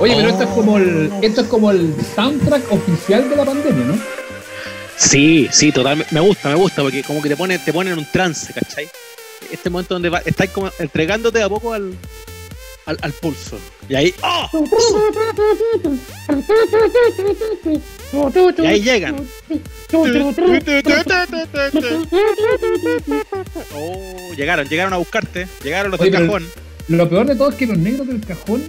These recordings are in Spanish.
Oye, pero esto es como el, esto es como el soundtrack oficial de la pandemia, ¿no? Sí, sí, totalmente. Me gusta, me gusta, porque como que te pone, te pone en un trance, ¿cachai? Este momento donde va, estás como entregándote a poco al, al, al pulso. Y ahí. ¡oh! Y ahí llegan. Oh, llegaron, llegaron a buscarte. Llegaron los Oye, del cajón. Lo peor de todo es que los negros del cajón,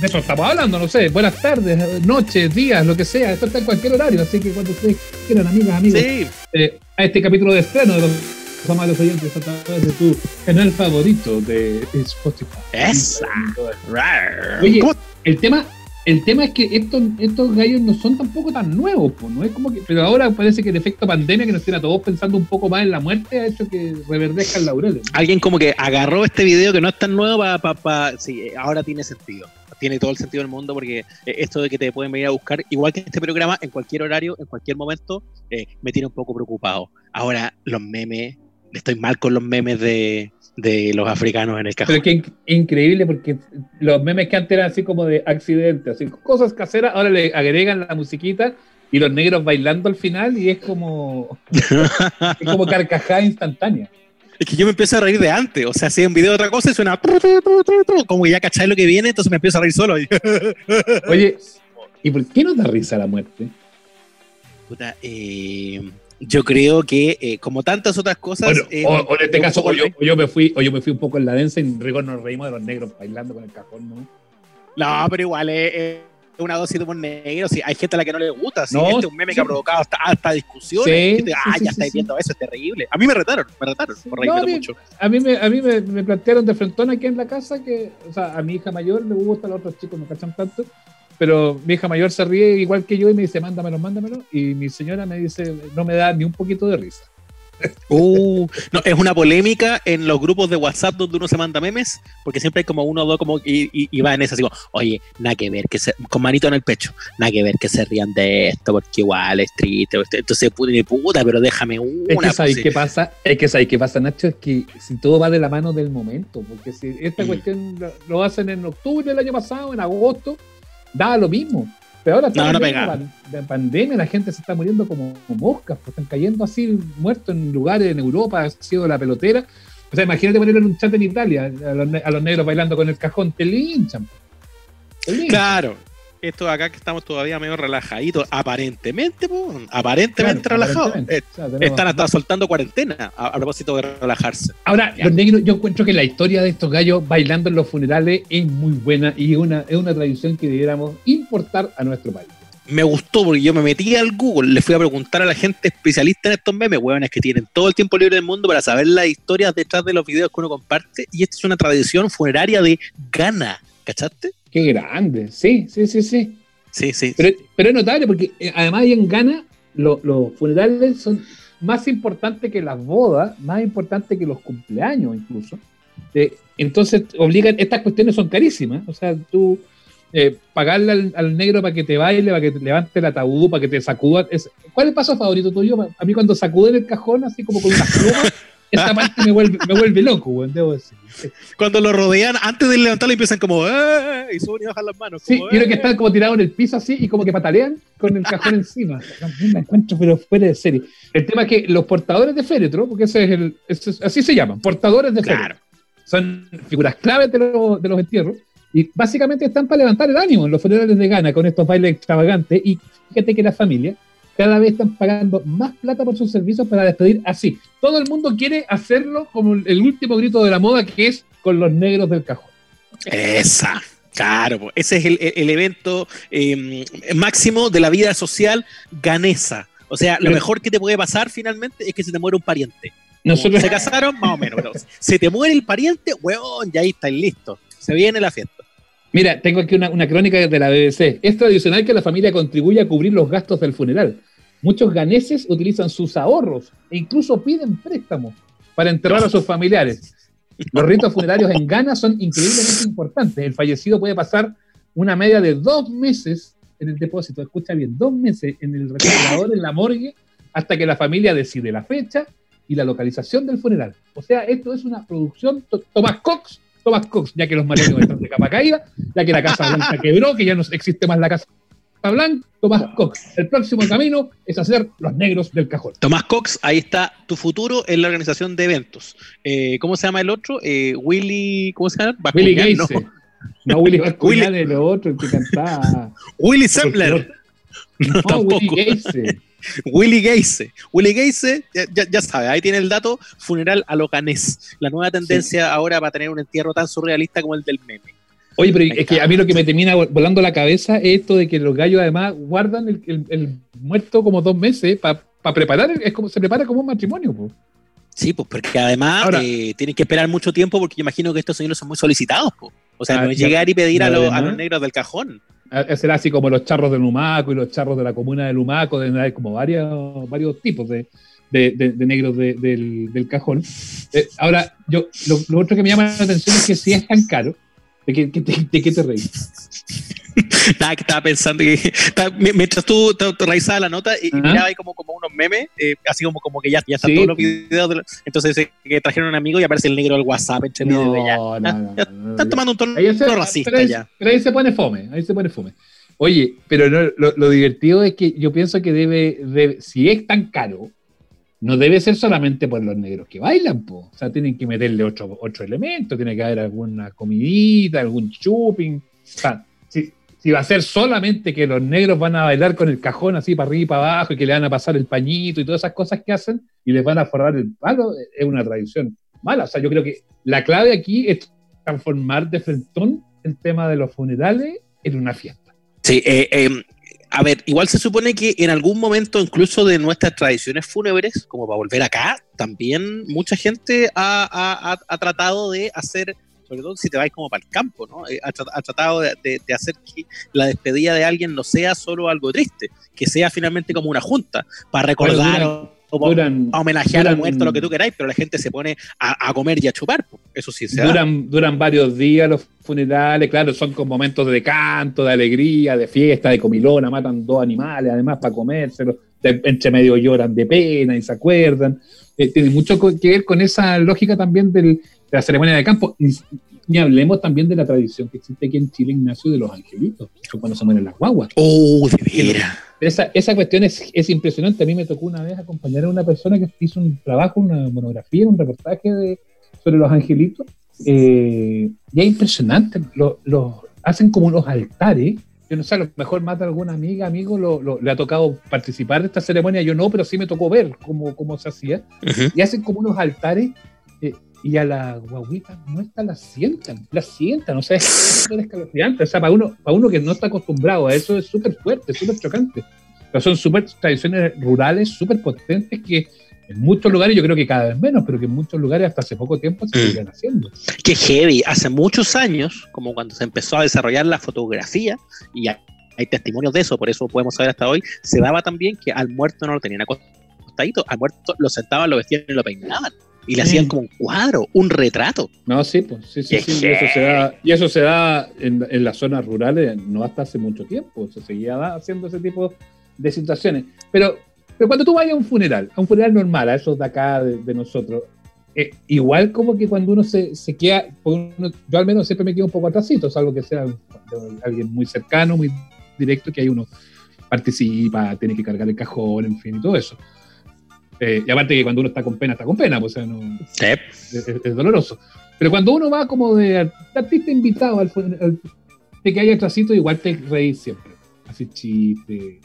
de eso estamos hablando, no sé, buenas tardes, noches, días, lo que sea, esto está en cualquier horario, así que cuando ustedes quieran, amigas, amigos, Sí, eh, a este capítulo de estreno de los amables oyentes a través de tu canal favorito de Spotify. esa. Oye, ¿Cómo- el tema, el tema es que estos, estos gallos no son tampoco tan nuevos, pues, no es como que, pero ahora parece que el efecto pandemia que nos tiene a todos pensando un poco más en la muerte ha hecho que reverdezcan laureles. alguien como que agarró este video que no es tan nuevo para... Pa, pa- sí, ahora tiene sentido. Tiene todo el sentido del mundo porque eh, esto de que te pueden venir a buscar, igual que este programa, en cualquier horario, en cualquier momento, eh, me tiene un poco preocupado. Ahora, los memes, estoy mal con los memes de, de los africanos en el Pero cajón. es que in- increíble porque los memes que antes eran así como de accidente, así cosas caseras, ahora le agregan la musiquita y los negros bailando al final y es como, es como carcajada instantánea. Es que yo me empiezo a reír de antes. O sea, si hay un video de otra cosa y suena... Como que ya cacháis lo que viene, entonces me empiezo a reír solo. Oye, ¿y por qué nos da risa la muerte? Puta, eh, yo creo que, eh, como tantas otras cosas... Bueno, eh, o, o en este caso, o yo, o yo me fui, o yo me fui un poco en la densa y en rigor nos reímos de los negros bailando con el cajón, ¿no? No, pero igual es una dosis de humor negro. Sí, hay gente a la que no le gusta. Sí, No, este es un meme sí. que ha provocado hasta, hasta discusiones. Sí, Gente, ah, sí, ya estáis viendo eso, es terrible. A mí me retaron, me retaron por reírme No, mucho. A mí, me, a mí me, me plantearon de frentón aquí en la casa que, o sea, a mi hija mayor le gusta, a los otros chicos no cachan tanto, pero mi hija mayor se ríe igual que yo y me dice, mándamelo, mándamelo, y mi señora me dice, no me da ni un poquito de risa. Uh, no, es una polémica en los grupos de WhatsApp donde uno se manda memes, porque siempre hay como uno o dos como y, y, y va en esa así como, oye, nada que ver, que se, con manito en el pecho, nada que ver que se rían de esto, porque igual es triste, entonces puta, ni puta, pero déjame una. Es que pues, sabéis sí. qué pasa, es que sabéis qué pasa, Nacho, es que si todo va de la mano del momento, porque si esta Mm. cuestión lo, lo hacen en octubre del año pasado, en agosto, da lo mismo. Pero ahora no pega. de pandemia, la gente se está muriendo como moscas, pues están cayendo así muertos en lugares en Europa, ha sido la pelotera. O sea, imagínate poner en un chat en Italia a los, a los negros bailando con el cajón, te linchan. Te linchan. Claro. Esto acá que estamos todavía medio relajaditos, aparentemente, po, aparentemente Claro, relajados. aparentemente. Eh, O sea, tenemos- Están hasta soltando cuarentena a, a propósito de relajarse. Ahora, los negros, yo encuentro que la historia de estos gallos bailando en los funerales es muy buena y una, es una tradición que debiéramos importar a nuestro país. Me gustó porque yo me metí al Google, le fui a preguntar a la gente especialista en estos memes, hueones que tienen todo el tiempo libre del mundo para saber las historias detrás de los videos que uno comparte. Y esta es una tradición funeraria de Ghana, ¿cachaste? Qué grande, sí, sí, sí, sí. Sí, sí. Pero, pero es notable porque eh, además ahí en Ghana lo- los funerales son más importantes que las bodas, más importantes que los cumpleaños incluso. Eh, entonces obligan, estas cuestiones son carísimas. O sea, tú eh, pagarle al, al negro para que te baile, para que te levante el ataúd, para que te sacuda. es- ¿Cuál es el paso favorito tuyo? A mí cuando sacuden el cajón así como con unas plumas, esa parte me vuelve, me vuelve loco, weón, debo decir. Cuando lo rodean, antes de levantarlo, empiezan como, ¡eh! Y suben y bajan las manos. Sí, como, que "Eh". están como tirados en el piso así y como que patalean con el cajón encima. Me encuentro, pero fuera de serie. El tema es que los portadores de féretro, porque ese es el, ese es- así se llaman, portadores de féretro, Claro. son figuras claves de, los- de los entierros y básicamente están para levantar el ánimo en los funerales de Ghana con estos bailes extravagantes y fíjate que la familia cada vez están pagando más plata por sus servicios para despedir así. Todo el mundo quiere hacerlo como el último grito de la moda que es con los negros del cajón. Esa. Claro, ese es el, el evento eh, máximo de la vida social ganesa. O sea, lo mejor que te puede pasar finalmente es que se te muere un pariente. Nosotros, Se casaron, más o menos. pero se te muere el pariente, weón, ya ahí estáis listos. Se viene la fiesta. Mira, tengo aquí una, una, crónica de la BBC. Es tradicional que la familia contribuya a cubrir los gastos del funeral. Muchos ganeses utilizan sus ahorros e incluso piden préstamos para enterrar a sus familiares. Los ritos funerarios en Ghana son increíblemente importantes. El fallecido puede pasar una media de dos meses en el depósito, escucha bien, dos meses en el refrigerador, en la morgue, hasta que la familia decide la fecha y la localización del funeral. O sea, esto es una producción Thomas Cox, Thomas Cox, ya que los marinos están de capa caída, ya que la Casa Blanca quebró, que ya no existe más la Casa Blanca, Tomás Cox. El próximo camino es hacer los negros del cajón. Tomás Cox, ahí está tu futuro en la organización de eventos. Eh, ¿Cómo se llama el otro? Eh, Willy, ¿cómo se llama? Willy Gates. No. no, Willy Bascuñán es el otro, el que cantaba. Willy Sembler. No, tampoco. Willy. Willy Geise. Willy Geise, ya, ya, sabe, ahí tiene el dato, funeral a lo canés. La nueva tendencia ahora va a tener un entierro tan surrealista como el del meme. Oye, pero es que a mí lo que me termina volando la cabeza es esto de que los gallos además guardan el, muerto como dos meses para preparar, es como se prepara como un matrimonio. Sí, pues porque además eh, tienen que esperar mucho tiempo porque yo imagino que estos señores son muy solicitados. O sea, ah, no es llegar y pedir a, los negros del cajón. Será así como los charros de Lumaco y los charros de la comuna de Lumaco, de, como varios, varios tipos de, negros del, cajón. Eh, ahora, yo lo, otro que me llama la atención es que si es tan caro, ¿De qué, te, te reís? Nada, que estaba pensando que mientras tú te, revisabas la nota y, miraba ahí como, como unos memes, eh, así como, como que ya, ya están todos los videos. entonces eh, que trajeron un amigo y aparece el negro del WhatsApp entre medio de ya. No, no, están tomando un tono racista ya. Pero ahí se pone fome, ahí se pone fome. Oye, pero lo, lo, divertido es que yo pienso que debe, debe, si es tan caro, no debe ser solamente por los negros que bailan, po. o sea, tienen que meterle otro, otro elemento, tiene que haber alguna comidita, algún shopping. O si, va a ser solamente que los negros van a bailar con el cajón así para arriba y para abajo y que le van a pasar el pañito y todas esas cosas que hacen y les van a forrar el palo, es una tradición mala. O sea, yo creo que la clave aquí es transformar de frentón el tema de los funerales en una fiesta. Sí, eh, eh, a ver, igual se supone que en algún momento, incluso de nuestras tradiciones fúnebres, como para volver acá, también mucha gente ha, tratado de hacer, sobre todo si te vais como para el campo, ¿no? Eh, ha, tratado de, hacer que la despedida de alguien no sea solo algo triste, que sea finalmente como una junta, para recordar a homenajear al muerto, lo que tú queráis, pero la gente se pone a, comer y a chupar. Eso sí se duran, duran varios días los funerales, claro, son con momentos de canto, de alegría, de fiesta, de comilona, matan dos animales además para comérselos, entre medio lloran de pena y se acuerdan. Eh, tiene mucho que ver con esa lógica también de la ceremonia de campo. Ni hablemos también de la tradición que existe aquí en Chile, Ignacio, de los angelitos, cuando se mueren las guaguas. ¡Oh, de veras! Esa, esa cuestión es, es, impresionante. A mí me tocó una vez acompañar a una persona que hizo un trabajo, una monografía, un reportaje de, sobre los angelitos. Eh, y es impresionante. Lo, lo, hacen como unos altares. Yo no sé, a lo mejor más de alguna amiga, amigo, lo, le ha tocado participar de esta ceremonia. Yo no, pero sí me tocó ver cómo, cómo se hacía. Y hacen como unos altares eh, y a la guaguita muerta la sientan, la sientan, o sea, es escalofriante, o sea, para uno, para uno que no está acostumbrado a eso es súper fuerte, súper chocante, pero son súper tradiciones rurales, súper potentes que en muchos lugares, yo creo que cada vez menos, pero que en muchos lugares hasta hace poco tiempo se mm. siguen haciendo. Que heavy, hace muchos años, como cuando se empezó a desarrollar la fotografía, y hay testimonios de eso, por eso podemos saber hasta hoy, se daba también que al muerto no lo tenían acostadito, al muerto lo sentaban, lo vestían y lo peinaban y le hacían como un cuadro, un retrato. No, sí, pues sí, sí, sí. Y eso se da, y eso se da en, en, las zonas rurales no hasta hace mucho tiempo. Se seguía haciendo ese tipo de situaciones. Pero, pero cuando tú vayas a un funeral, a un funeral normal, a esos de acá, de, nosotros, eh, igual como que cuando uno se, se queda, yo al menos siempre me quedo un poco atrasito, salvo que sea alguien muy cercano, muy directo, que ahí uno participa, tiene que cargar el cajón, en fin, y todo eso. Eh, y aparte que cuando uno está con pena, está con pena, pues, o sea, no, es, doloroso. Pero cuando uno va como de artista invitado al, de que haya atrasito, igual te reís siempre. Así chiste.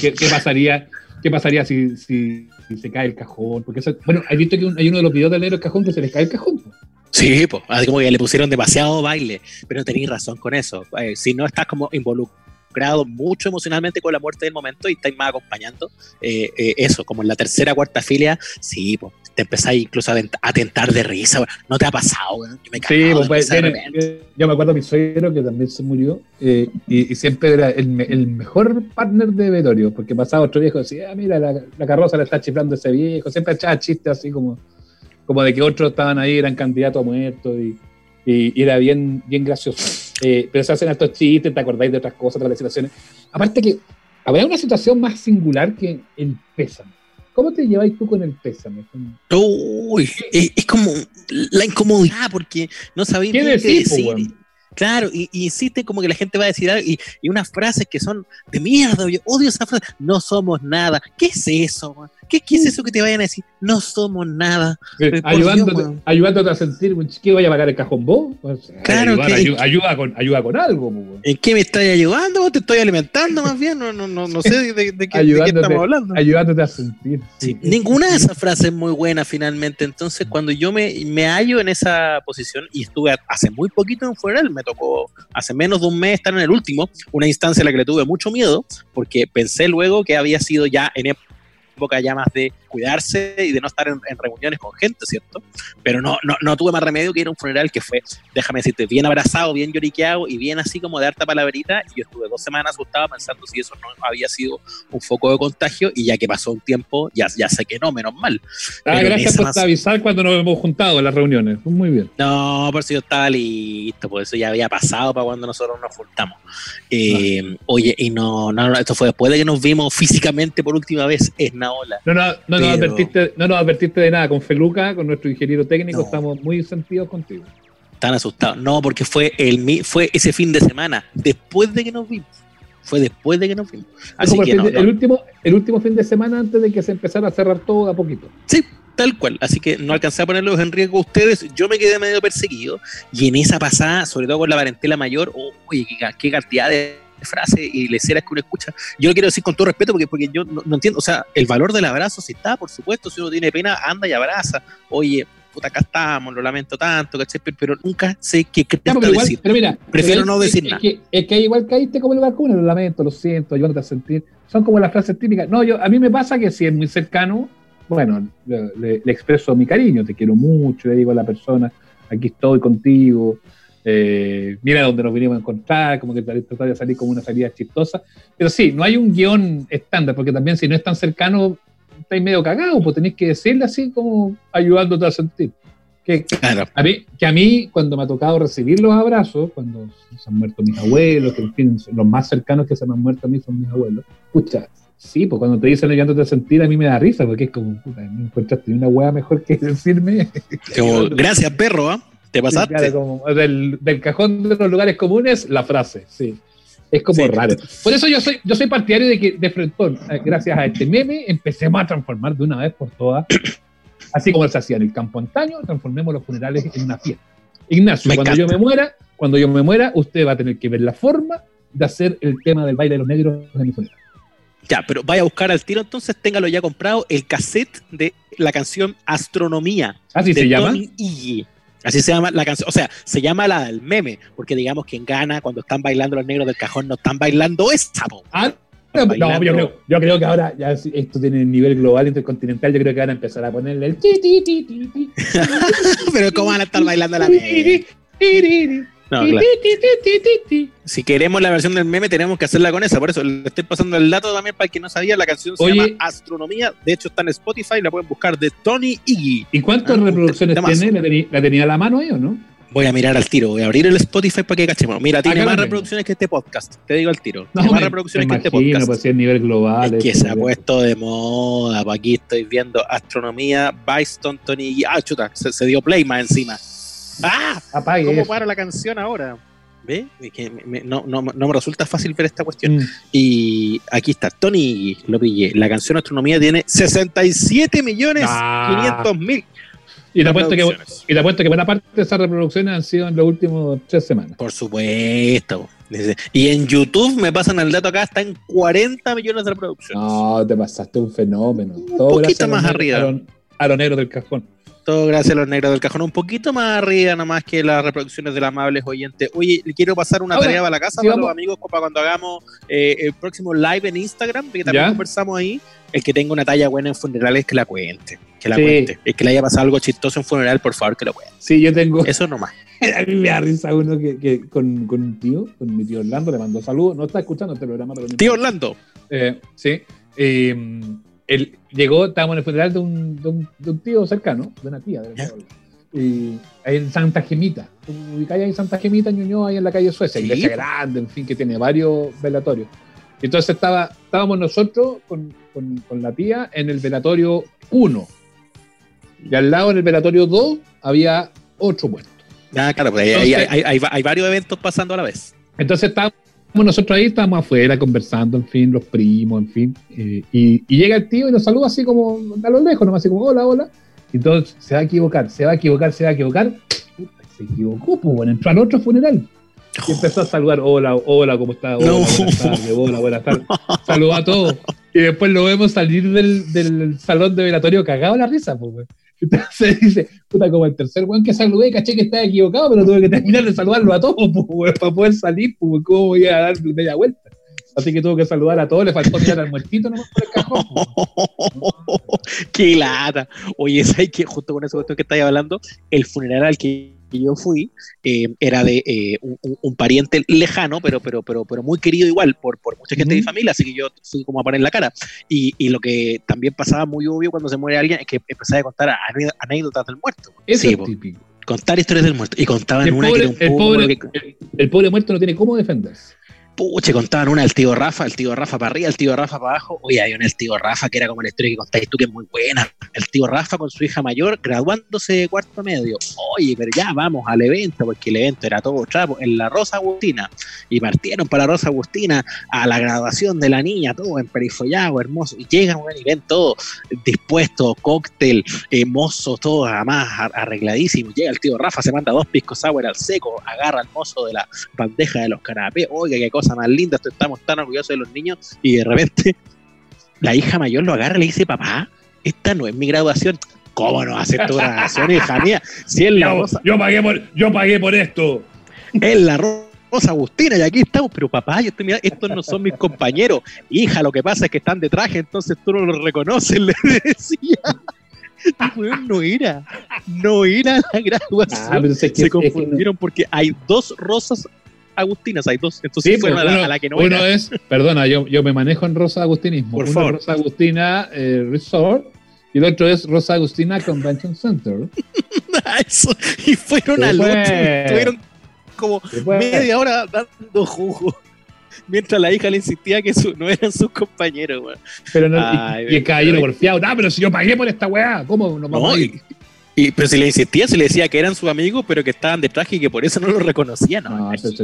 ¿Qué, ¿qué, pasaría, qué pasaría si, si, se cae el cajón? Porque bueno, hay visto que hay uno de los videos del negro cajón que se les cae el cajón. Sí, pues, así como que le pusieron demasiado baile, pero tenéis razón con eso. Eh, si no estás como involucrado creado mucho emocionalmente con la muerte del momento y estáis más acompañando. Eh, eh, eso, como en la tercera, cuarta filia, sí, pues, te empezáis incluso a, tentar de risa. ¿No te ha pasado, weón? Yo me sí, pues, yo me acuerdo de mi suegro que también se murió eh, y, siempre era el, el, mejor partner de Vetorio, porque pasaba otro viejo y decía, ah, mira, la, la, carroza le está chiflando a ese viejo, siempre echaba chistes así como, como de que otros estaban ahí, eran candidatos a muertos y, y, era bien, bien gracioso. Eh, pero se hacen estos chistes, te acordáis de otras cosas, otras situaciones. Aparte que había una situación más singular que el pésame. ¿Cómo te lleváis tú con el pésame? Uy, es, como la incomodidad porque no sabéis qué decir. Claro, y, insiste como que la gente va a decir algo y, unas frases que son de mierda, yo odio esa frase, no somos nada. ¿Qué es eso? Man? ¿Qué, es eso que te vayan a decir? No somos nada. ayudándote, ayudándote, a sentir, ¿qué voy a pagar el cajón vos? claro que, ayuda, con, ayuda con algo. ¿En qué me estás ayudando? ¿Te estoy alimentando más bien? No, no, no, no sé de, qué, estamos hablando. Ayudándote a sentir. ninguna de esas frases es muy buena finalmente. Entonces, cuando yo me, me hallo en esa posición y estuve hace muy poquito en funeral, me tocó hace menos de un mes estar en el último, una instancia en la que le tuve mucho miedo, porque pensé luego que había sido ya en época ya más de cuidarse y de no estar en, reuniones con gente, ¿cierto? Pero no, no, no, tuve más remedio que ir a un funeral que fue, déjame decirte, bien abrazado, bien lloriqueado y bien así como de harta palabrita. Y yo estuve dos semanas asustado pensando si eso no había sido un foco de contagio y ya que pasó un tiempo, ya, ya sé que no, menos mal. Ah, gracias por avisar cuando nos hemos juntado en las reuniones. Muy bien. No, por si yo estaba listo, por eso ya había pasado para cuando nosotros nos juntamos. Eh, oye, y no, no, esto fue después de que nos vimos físicamente por última vez, es Naola. No, no, no, no, advertiste, no nos advertiste de nada. Con Feluca, con nuestro ingeniero técnico, estamos muy sentidos contigo. Están asustados. No, porque fue, el, fue ese fin de semana, después de que nos vimos. Fue después de que nos vimos. Así que el, último, el último fin de semana antes de que se empezara a cerrar todo a poquito. Sí, tal cual. Así que no alcancé a ponerlos en riesgo ustedes. Yo me quedé medio perseguido. Y en esa pasada, sobre todo con la parentela mayor, oye, qué cantidad de frase y leceras que uno escucha. Yo lo quiero decir con todo respeto porque, porque yo no, entiendo, o sea, el valor del abrazo si está, por supuesto, si uno tiene pena, anda y abraza. Oye, puta, acá estamos, lo lamento tanto, ¿cachai? Pero nunca sé qué pero decir. Pero mira, prefiero no decir nada. Es que, igual caíste como el vacuno, lo lamento, lo siento, ayúdate a sentir. Son como las frases típicas. No, yo, a mí me pasa que si es muy cercano, bueno, le, le expreso mi cariño, te quiero mucho, le digo a la persona, aquí estoy contigo, eh, mira dónde nos vinimos a encontrar, como que tratar de salir como una salida chistosa. Pero sí, no hay un guion estándar, porque también si no es tan cercano, estáis medio cagado, pues tenéis que decirle así como ayudándote a sentir. Que, a mí, que a mí, cuando me ha tocado recibir los abrazos, cuando se han muerto mis abuelos, que en fin, los más cercanos que se me han muerto a mí son mis abuelos, escucha, sí, pues cuando te dicen ayudándote a sentir, a mí me da risa, porque es como, puta, me encontraste una hueá mejor que decirme. gracias, perro, ¿ah? ¿Te pasaste? del, cajón de los lugares comunes, la frase, sí. Es como raro. Por eso yo soy, yo soy partidario de que de frente, eh, gracias a este meme, empecemos a transformar de una vez por todas, así como se hacía en el campo antaño, transformemos los funerales en una fiesta. Ignacio, cuando yo me muera, cuando yo me muera, usted va a tener que ver la forma de hacer el tema del baile de los negros en mi funeral. Ya, pero vaya a buscar al tiro, entonces téngalo ya comprado el cassette de la canción Astronomía. ¿Así se llama? Así se llama la canción, o sea, se llama la del meme, porque digamos que en Ghana, cuando están bailando los negros del cajón, no están bailando esa, Ah, no, yo creo, yo creo, que ahora ya esto tiene nivel global, intercontinental, yo creo que van a empezar a ponerle el ti, ti, ti, ti, Pero ¿cómo van a estar bailando la meme? Si queremos la versión del meme, tenemos que hacerla con esa. Por eso le estoy pasando el dato también para el que no sabía. La canción se llama Astronomía. De hecho, está en Spotify. La pueden buscar de Tony Iggy. ¿Y cuántas ah, reproducciones tiene? ¿La tenía, a la mano ahí o no? Voy a mirar al tiro, voy a abrir el Spotify para que cachemos. Mira, tiene más reproducciones que este podcast, te digo al tiro. tiene más reproducciones que este podcast. Pues, a nivel global. Es que se ha puesto de moda. Aquí estoy viendo Astronomía, Byston, Tony Iggy. Ah, chuta, se, se dio play más encima. ¡Ah! ¿Cómo para la canción ahora? ¿Ve? Que no, no, no, me resulta fácil ver esta cuestión. Mm. Y aquí está, Tony, lo pillé. La canción Astronomía tiene 67 millones ah. mil. Y te, apuesto que, y te apuesto que buena parte de esas reproducciones han sido en las últimas tres semanas. Por supuesto. Y en YouTube me pasan el dato acá, está en 40 millones de reproducciones. No, te pasaste un fenómeno. Un poquito más arriba. A, lo, negro del cajón. Todo gracias a los negros del cajón. Un poquito más arriba, nada más que las reproducciones de los amables oyentes. Oye, le quiero pasar una Ahora, tarea para la casa para vamos. los amigos para cuando hagamos eh, el próximo live en Instagram, porque también ¿Ya? conversamos ahí. El que tenga una talla buena en funerales, que la cuente. Que la Sí. cuente. El que le haya pasado algo chistoso en funeral, por favor, que lo cuente. Sí, yo tengo. Eso nomás. A mí me da risa uno que, que con, con un tío, con mi tío Orlando, le mandó saludos. No está escuchando este programa, pero. Tío Orlando. Eh, sí. Eh, él llegó, estábamos en el funeral de un, de un, de un tío cercano, de una tía. De Ya. y ahí en Santa Gemita. Ubicáis ahí en Santa Gemita, Ñuñoa, ahí en la calle Suecia, Sí. iglesia grande, en fin, que tiene varios velatorios. Entonces estaba, estábamos nosotros con, con, con la tía en el velatorio 1. Y al lado, en el velatorio 2, había otro muerto. Ah, claro, pues Entonces- hay, hay- hay varios eventos pasando a la vez. Entonces estábamos nosotros ahí, estábamos afuera conversando, en fin, los primos, en fin. eh, y, y llega el tío y nos saluda así como a lo lejos, nomás así como hola, hola. Y entonces se va a equivocar, se va a equivocar, se va a equivocar. Puta, se equivocó, pues bueno, entró al otro funeral. Y empezó a saludar, hola, hola, ¿cómo está? Hola, No. buenas tardes, hola, buenas tardes. Saludó a todos. Y después lo vemos salir del, del salón de velatorio cagado la risa, pues. Entonces dice, puta, como el tercer weón que saludé, caché que estaba equivocado, pero tuve que terminar de saludarlo a todos, pues, para poder salir, pues, ¿cómo voy a dar media vuelta? Así que tuvo que saludar a todos, le faltó mirar al muertito nomás por el cajón. pues. ¡Qué lata! Oye, ¿sabes que Justo con cuestión que estáis hablando, el funeral al que yo fui eh, era de eh, un, un- pariente lejano, pero, pero, pero, pero muy querido igual por, por mucha gente de mi familia, así que yo fui como a poner la cara. Y, y lo que también pasaba muy obvio cuando se muere alguien es que empezaba a contar anécdotas del muerto. Eso Sí, es típico. contar historias del muerto. Y contaban El una pobre, que era el, un pobre, poco... el- el pobre muerto no tiene cómo defenderse. Puche, contaban una del tío Rafa, el tío Rafa para arriba, el tío Rafa para abajo. Oye, hay una del tío Rafa que era como la historia que contáis tú, que es muy buena. El tío Rafa con su hija mayor graduándose de cuarto medio. Oye, pero ya vamos al evento, porque el evento era todo trapo, en la Rosa Agustina. Y partieron para la Rosa Agustina a la graduación de la niña, todo en perifollado, hermoso. Y llegan, bueno, y ven todo dispuesto, cóctel, mozos, todo además ar- arregladísimo. Llega el tío Rafa, se manda dos piscos sour al seco, agarra al mozo de la bandeja de los canapés. Oiga, qué cosa más linda, estamos tan orgullosos de los niños. Y de repente la hija mayor lo agarra y le dice, papá, esta no es mi graduación. ¿Cómo no haces tu graduación, hija mía? Si es la rosa, yo, pagué por, yo pagué por esto. es la rosa Agustina y aquí estamos. Pero papá, yo estoy mirando, estos no son mis compañeros. Hija, lo que pasa es que están de traje, entonces tú no los reconoces, le decía. Weón, no era, no era la graduación. Ah, pero es que- es se que no- confundieron porque hay dos rosas agustinas, hay dos. Entonces Sí, pues, a, la, uno, a la que no uno era. es, perdona, yo, yo me manejo en Rosa Agustinismo. Por Uno favor. Rosa Agustina eh, Resort y el otro es Rosa Agustina Convention Center. Eso. Y fueron al fue. estuvieron como media hora dando jugo. Mientras la hija le insistía que su- no eran sus compañeros, weón. pero no, y- Ay, y, el caballero pero- porfiado, ah, pero si yo pagué por esta weá, ¿cómo nos vamos No, y, y- pero si le insistía, se le decía que eran sus amigos, pero que estaban de traje y que por eso no lo reconocían. ¿no? No, eso es.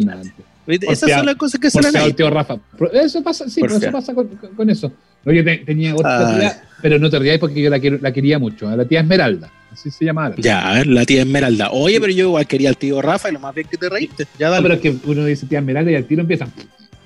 Esas son las cosas que dan. el tío Rafa. Eso pasa, sí, pero eso pasa con, con- eso. No, yo te- tenía otra Ay. tía, pero no te rías porque yo la, quiero- la quería mucho. a La tía Esmeralda, así se llamaba. la- Ya, a ver, la tía Esmeralda. Oye, pero yo igual quería al tío Rafa y lo más bien que te reíste. Ya No, dale. pero es que uno dice tía Esmeralda y al tiro empiezan.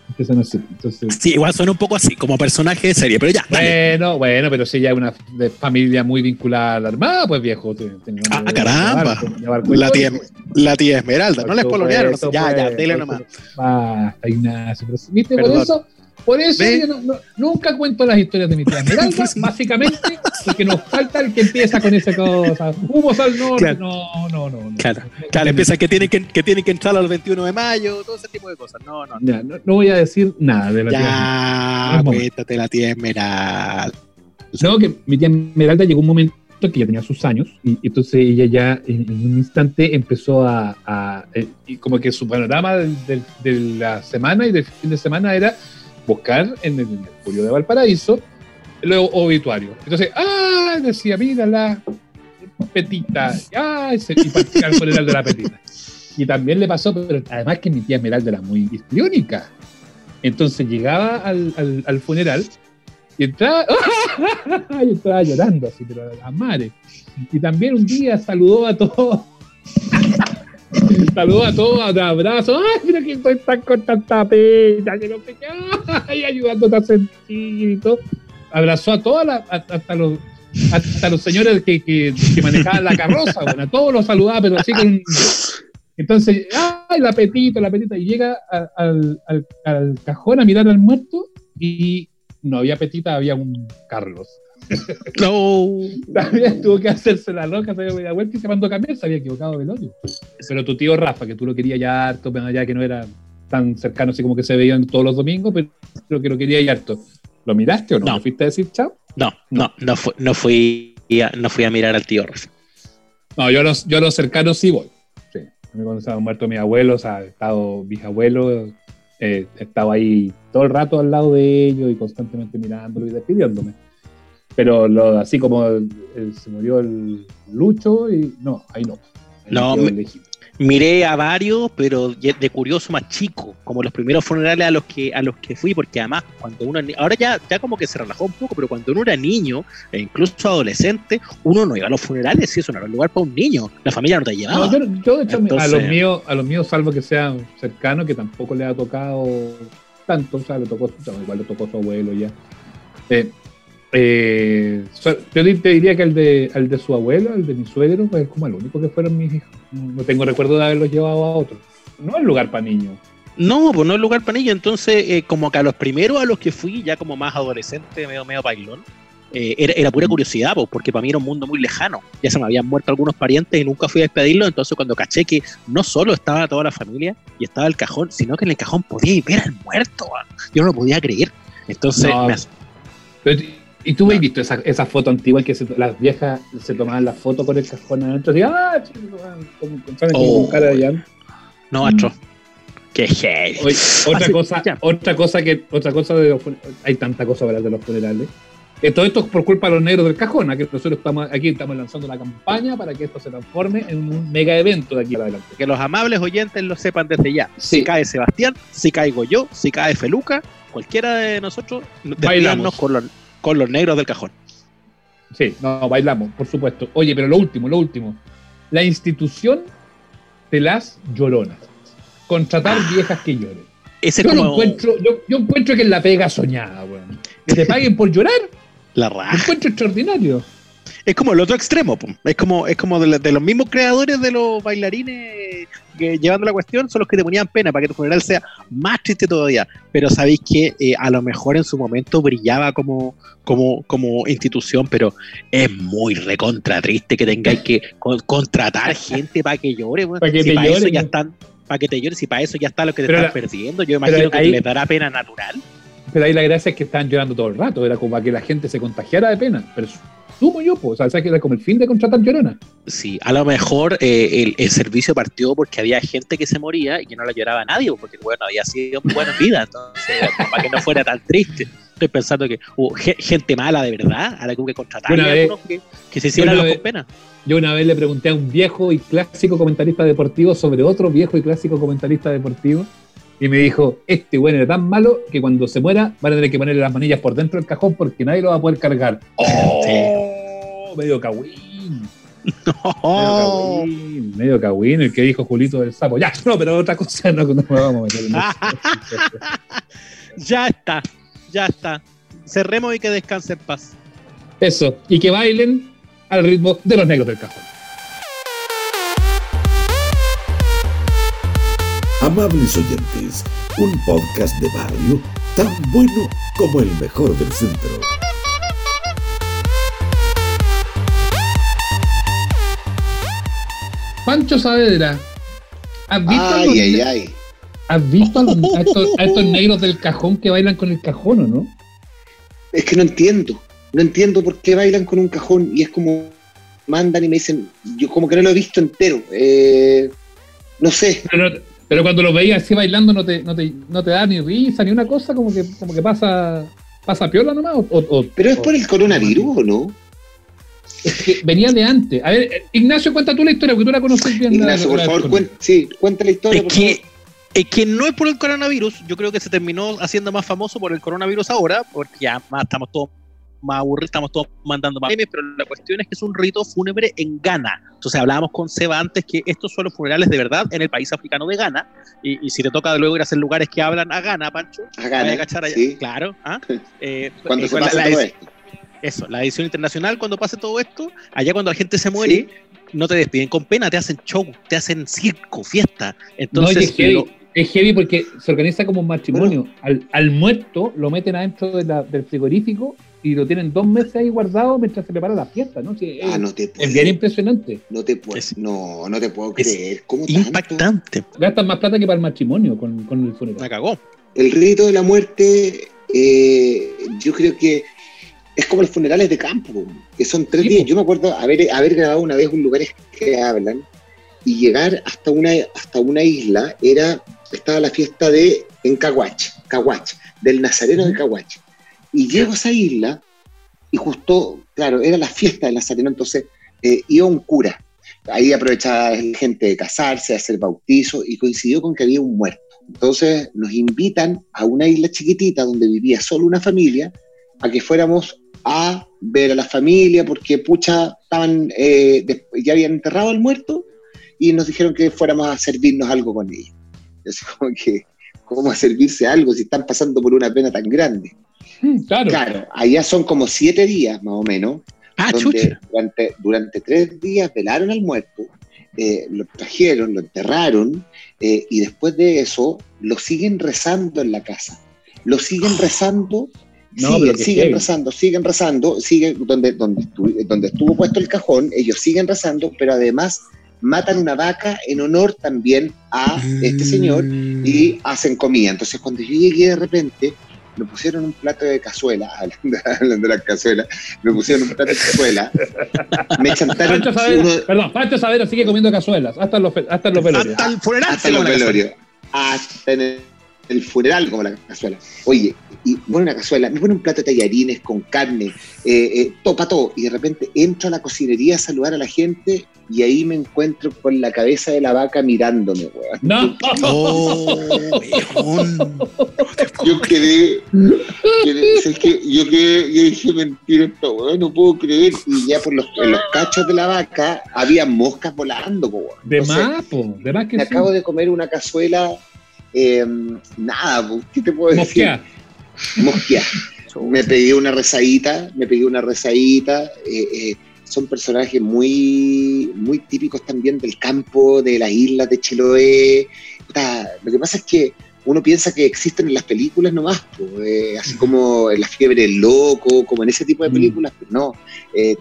Empiezan así. Entonces, Sí, igual suena un poco así, como personaje de serie, pero ya, dale. Bueno, bueno, pero si ya es una de familia muy vinculada a la armada, pues viejo. te- te- Ah, caramba. te- La tía, la tía Esmeralda, no les polonearon. supuesto, Ya, ya, pues, dele por nomás. supuesto. Basta, Ignacio. pero- ¿Viste? Por eso, por eso yo no- no- nunca cuento las historias de mi tía Esmeralda, básicamente porque nos falta el que empieza con esa cosa. Humos al norte. Claro. No, no, no. no. Claro, Claro, empieza que tienen que, que tienen que entrar al 21 de mayo, todo ese tipo de cosas. No, no. Ya, no, no voy a decir nada de la tía Ya, Vamos. cuéntate la tía Esmeralda. No, que mi tía Esmeralda llegó un momento que ya tenía sus años y, entonces ella ya en, un instante empezó a, a- eh, y como que su panorama del- del- de la semana y del fin de semana era buscar en el Mercurio de Valparaíso los obituarios. Entonces, ah, decía, mira la petita, ah, se- y funeral de la petita. Y también le pasó, pero además que mi tía Esmeralda era muy histriónica. Entonces llegaba al, al- al funeral y entraba, y entraba llorando así, pero a las mares. Y también un día saludó a todos. Saludó a todos, abrazo. ¡Ay, mira que estoy tan con tanta pena! Que no qué. ¡Ay, ayudándote a sentir y todo! Abrazó a todas las, hasta los, hasta los señores que, que, manejaban la carroza, bueno, a todos los saludaba, pero así con... Entonces, ¡ay, la petita, la petita! Y llega al, al, al, cajón a mirar al muerto y no había petita, había un Carlos. No. También tuvo que hacerse la loca, se había vuelta y se mandó a cambiar, se había equivocado de odio. Pero tu tío Rafa, que tú lo querías ya harto, pero ya que no era tan cercano así como que se veían todos los domingos, pero que lo quería ya harto. ¿Lo miraste o no? no. fuiste a decir chao? No, no, no, no, fui, no fui a mirar al tío Rafa. No, yo a los, yo los cercanos sí voy. Sí. Cuando estaba muerto mi abuelo, o sea, ha estado bisabuelo, eh, estaba ahí todo el rato al lado de ellos y constantemente mirándolo y despidiéndome. Pero lo, así como se murió el Lucho, y no, ahí no. no, miré a varios, pero de curioso más chico, como los primeros funerales a los que a los que fui, porque además cuando uno ahora ya ya como que se relajó un poco, pero cuando uno era niño e incluso adolescente, uno no iba a los funerales, y eso no era un lugar para un niño, la familia no te llevaba. yo, yo, de hecho a los míos, a los míos salvo que sean cercanos, que tampoco le ha tocado tanto, o sea, le tocó, igual le tocó a su abuelo ya. Eh, eh, yo te diría que el de, el de su abuelo, el de mi suegro, pues es como el único que fueron mis hijos. No tengo recuerdo de haberlos llevado a otro. No es lugar para niños. No, pues no es lugar para niños. Entonces, eh, como que a los primeros a los que fui, ya como más adolescente, medio, medio bailón, eh, era, pura curiosidad, pues, porque para mí era un mundo muy lejano. Ya se me habían muerto algunos parientes y nunca fui a despedirlos. Entonces, cuando caché que no solo estaba toda la familia y estaba el cajón, sino que en el cajón podía ver al muerto, yo no lo podía creer. Entonces, ¿Y tú no. has visto esa, esa, foto antigua que las viejas se tomaban la foto con el cajón adentro? Así, ¡ah! Con, con, oh, cara de No, macho. Mm. Qué heavy. Otra Así, cosa, ya. otra cosa que, otra cosa de los hay tanta cosa para de los funerales. Eh, todo esto es por culpa de los negros del cajón. Aquí nosotros estamos, aquí estamos lanzando la campaña para que esto se transforme en un mega evento de aquí para adelante. Que los amables oyentes lo sepan desde ya. Sí. Si cae Sebastián, si caigo yo, si cae Feluca, cualquiera de nosotros, bailamos con los con los negros del cajón. Sí, no, bailamos, por supuesto. Oye, pero lo último, lo último. La institución de las lloronas. Contratar ah, viejas que lloren. Ese yo, como... encuentro, yo, yo, encuentro que es la pega soñada, weón. Que te paguen por llorar. La raja. Lo encuentro extraordinario. Es como el otro extremo, es como, es como de, de, los mismos creadores de los bailarines que llevando la cuestión, son los que te ponían pena para que tu funeral sea más triste todavía. Pero sabéis que eh, a lo mejor en su momento brillaba como, como, como institución, pero es muy recontra triste que tengáis que con, contratar gente para que llore. Para que si te para eso ya están, para que te si para eso ya está lo que te estás perdiendo, yo imagino que ahí, les dará pena natural. Pero ahí la gracia es que están llorando todo el rato, era como para que la gente se contagiara de pena. Pero sumo yo, pues, o sea, que era como el fin de contratar llorona. Sí, a lo mejor eh, el, el, servicio partió porque había gente que se moría y que no la lloraba a nadie, porque bueno, había sido muy buena vida, entonces, para que no fuera tan triste. Estoy pensando que hubo gente mala de verdad, a la que hubo que contratar a vez, que, que, se hicieran los con pena. Yo una vez le pregunté a un viejo y clásico comentarista deportivo sobre otro viejo y clásico comentarista deportivo y me dijo, este bueno era tan malo que cuando se muera van a tener que ponerle las manillas por dentro del cajón porque nadie lo va a poder cargar. ¡Oh! Medio cagüín. No. Medio cagüín, el que dijo Julito del Sapo. Ya, no, pero otra cosa no, no vamos a meter en Ya está, ya está. Cerremos y que descanse en paz. Eso, y que bailen al ritmo de los negros del cajón. Amables oyentes, un podcast de barrio tan bueno como el mejor del centro. Pancho Saavedra, ¿has visto, ay, a, los, ay, ay. ¿has visto a, los, a, estos, a, estos, negros del cajón que bailan con el cajón o no? Es que no entiendo, no entiendo por qué bailan con un cajón y es como mandan y me dicen, yo como que no lo he visto entero. Eh, no sé. Pero, pero cuando lo veías así bailando no te, no te, no te da ni risa ni una cosa, como que, como que pasa, pasa piola nomás. O, o, Pero es por el coronavirus, ¿o no? Es que venía de antes. A ver, Ignacio, cuenta tú la historia, porque tú la conoces bien. Ignacio, la, por favor, cuenta, sí, cuenta la historia. Es por que, favor. es que no es por el coronavirus, yo creo que se terminó haciendo más famoso por el coronavirus ahora, porque ya más, estamos todos más aburridos, estamos todos mandando más memes, pero la cuestión es que es un rito fúnebre en Ghana. Entonces hablábamos con Seba antes que estos son los funerales de verdad en el país africano de Ghana, y, y si te toca luego ir a hacer lugares que hablan a Ghana, Pancho, a Ghana, a. Sí. claro. ¿ah? Eh, Cuando eh, se pasa la, todo esto. Eso, la edición internacional, cuando pase todo esto, allá cuando la gente se muere, no te despiden con pena, te hacen show, te hacen circo, fiesta. Entonces, es, heavy, porque se organiza como un matrimonio. al, muerto lo meten adentro del frigorífico y lo tienen dos meses ahí guardado mientras se prepara la fiesta, ¿no? ah, no te es bien impresionante. No te puedo, no, no te puedo creer. ¿Cómo impactante. Gastan más plata que para el matrimonio con, con el funeral. La cagó. El rito de la muerte, eh, yo creo que es como los funerales de campo, que son tres días. Yo me acuerdo haber, haber grabado una vez un lugares que hablan y llegar hasta una, hasta una isla, era, estaba la fiesta de en Caguach, Caguach, del Nazareno de Caguach. Y llego a esa isla y justo, claro, era la fiesta del Nazareno, entonces eh, iba un cura. Ahí aprovechaba la gente de casarse, de hacer bautizo y coincidió con que había un muerto. Entonces nos invitan a una isla chiquitita donde vivía solo una familia a que fuéramos a ver a la familia porque pucha estaban eh, ya habían enterrado al muerto y nos dijeron que fuéramos a servirnos algo con ellos. Es como que, ¿cómo a servirse algo si están pasando por una pena tan grande? Mm, claro. Claro, allá son como siete días más o menos. Ah, donde durante, durante, tres días velaron al muerto, eh, lo trajeron, lo enterraron, eh, y después de eso lo siguen rezando en la casa. Lo siguen rezando siguen, rezando, siguen rezando, siguen donde, donde, donde estuvo puesto el cajón, ellos siguen rezando, pero además matan una vaca en honor también a este señor y hacen comida. Entonces cuando yo llegué de repente, me pusieron un plato de cazuela, hablando, de la cazuela, me pusieron un plato de cazuela, me chantaron... perdón, Pancho Savero sigue comiendo cazuelas, hasta los, hasta los velorios. Hasta el funeral. Hasta los velorios. Hasta en el funeral como la cazuela. Oye, y pone una cazuela, me pone un plato de tallarines con carne, eh, eh, topa todo, y de repente entro a la cocinería a saludar a la gente y ahí me encuentro con la cabeza de la vaca mirándome, weón. No, yo quedé, es que yo quedé, yo dije mentira esto, weón, no puedo creer, y ya por los, en los cachos de la vaca había moscas volando, weón. De más, de más que Me acabo de comer una cazuela eh, nada, ¿qué te puedo decir? Mosquea. Me pegué una rezadita, me pegué una rezadita. Eh, eh, son personajes muy, muy típicos también del campo, de las islas de Chiloé. lo que pasa es que uno piensa que existen en las películas nomás, pues, así como en La fiebre del loco, como en ese tipo de mm. películas, pero no.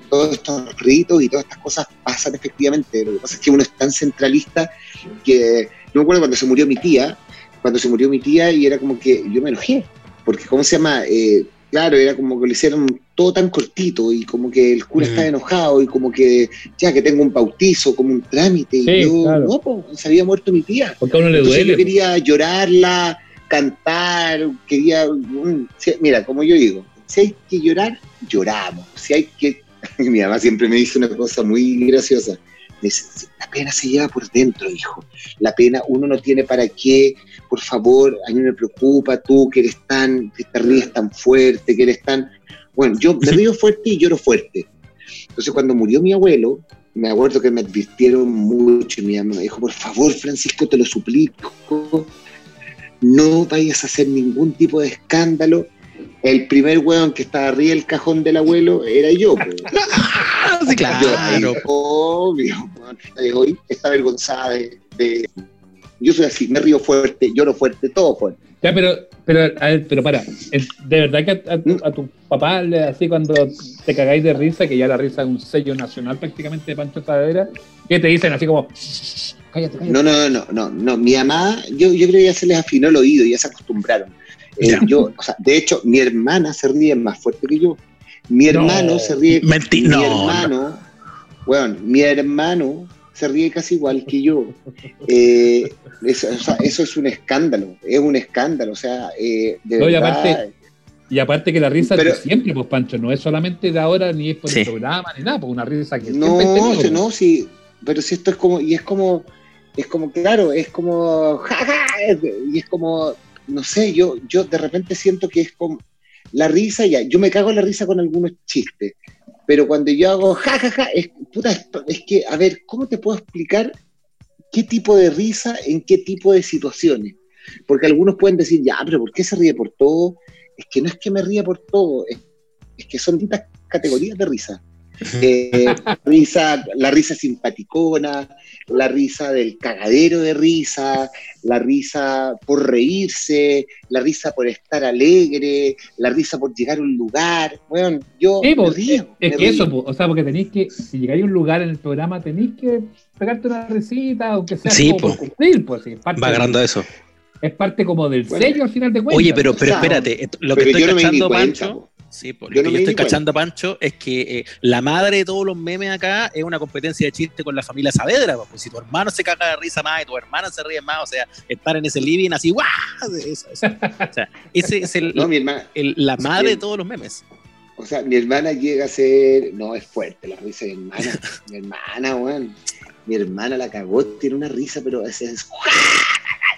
todos estos ritos y todas estas cosas pasan efectivamente. Lo que pasa es que uno es tan centralista que. No me acuerdo cuando se murió mi tía, cuando se murió mi tía y era como que yo me enojé, porque ¿cómo se llama? Eh, claro, era como que le hicieron todo tan cortito y como que el cura estaba enojado y como que ya que tengo un bautizo, como un trámite, y yo, no, pues se había muerto mi tía. Porque a uno le duele. Yo quería llorarla, cantar, quería, mm, mira, como yo digo, si hay que llorar, lloramos, si hay que, mi mamá siempre me dice una cosa muy graciosa, la pena se lleva por dentro, hijo. La pena uno no tiene para qué, por favor, a mí me preocupa tú que eres tan, que te ríes tan fuerte, que eres tan... Bueno, yo me río fuerte y lloro fuerte. Entonces cuando murió mi abuelo, me acuerdo que me advirtieron mucho y mi mamá me dijo, por favor, Francisco, te lo suplico, no vayas a hacer ningún tipo de escándalo el primer hueón que estaba arriba del cajón del abuelo era yo. sí, claro. obvio. Hoy está avergonzada de, Yo soy así, me río fuerte, lloro fuerte, todo fuerte. Ya, pero, pero, a ver, pero para, ¿de verdad que a, tu, papá, así cuando te cagáis de risa, que ya la risa es un sello nacional prácticamente de Pancho Tadera, que te dicen así como, cállate, cállate? No, no, no, no, no, mi mamá, yo, yo creo que ya se les afinó el oído, ya se acostumbraron. Eh, yo, o sea, de hecho, mi hermana se ríe más fuerte que yo. Mi hermano se ríe. mi hermano, bueno, mi hermano se ríe casi igual que yo. Eh, eso, es un escándalo, es un escándalo, o sea, eh, de verdad. Y aparte, y aparte que la risa es siempre, pues Pancho, no es solamente de ahora, ni es por el programa, ni nada, pues una risa que no, siempre No, sí, pero si esto es como, y es como, es como, claro, es como, y es como, no sé, yo, yo de repente siento que es como la risa, ya, yo me cago en la risa con algunos chistes, pero cuando yo hago jajaja, es, puta, es que, a ver, ¿cómo te puedo explicar qué tipo de risa en qué tipo de situaciones? Porque algunos pueden decir, ya, pero ¿por qué se ríe por todo? Es que no es que me ría por todo, es, que son distintas categorías de risa. Eh, risa, la risa simpaticona, la risa del cagadero de risa, la risa por reírse, la risa por estar alegre, la risa por llegar a un lugar. Bueno, yo me río, es que eso, o sea, porque tenéis que, si llegáis a un lugar en el programa, tenéis que pegarte una risita, aunque sea sí, por cumplir, pues, sí, va agarrando eso. Es parte como del sello al final de cuentas. Oye, pero, pero espérate, lo que estoy cachando, Pancho, Sí, porque yo, estoy cachando, Pancho, es que eh, la madre de todos los memes acá es una competencia de chiste con la familia Saavedra. Pues si tu hermano se caga de risa más y tu hermana se ríe más, o sea, estar en ese living así, ¡guau! Eso, O sea, ese es el, la madre de todos los memes. O sea, mi hermana llega a ser. No, es fuerte la risa de mi hermana. mi hermana, weón. Mi hermana la cagó, tiene una risa, pero a veces es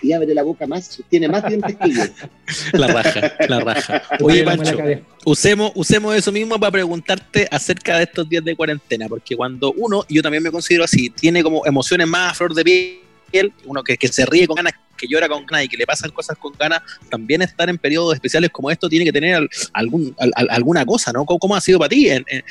y abre la boca más, tiene más dientes que yo. La raja, la raja. Oye, Pancho, usemos, usemos eso mismo para preguntarte acerca de estos días de cuarentena, porque cuando uno, y yo también me considero así, tiene como emociones más a flor de piel, uno que, que se ríe con ganas que llora con ganas y que le pasan cosas con ganas, también estar en periodos especiales como esto tiene que tener algún, alguna cosa, ¿no? ¿Cómo, ha sido para ti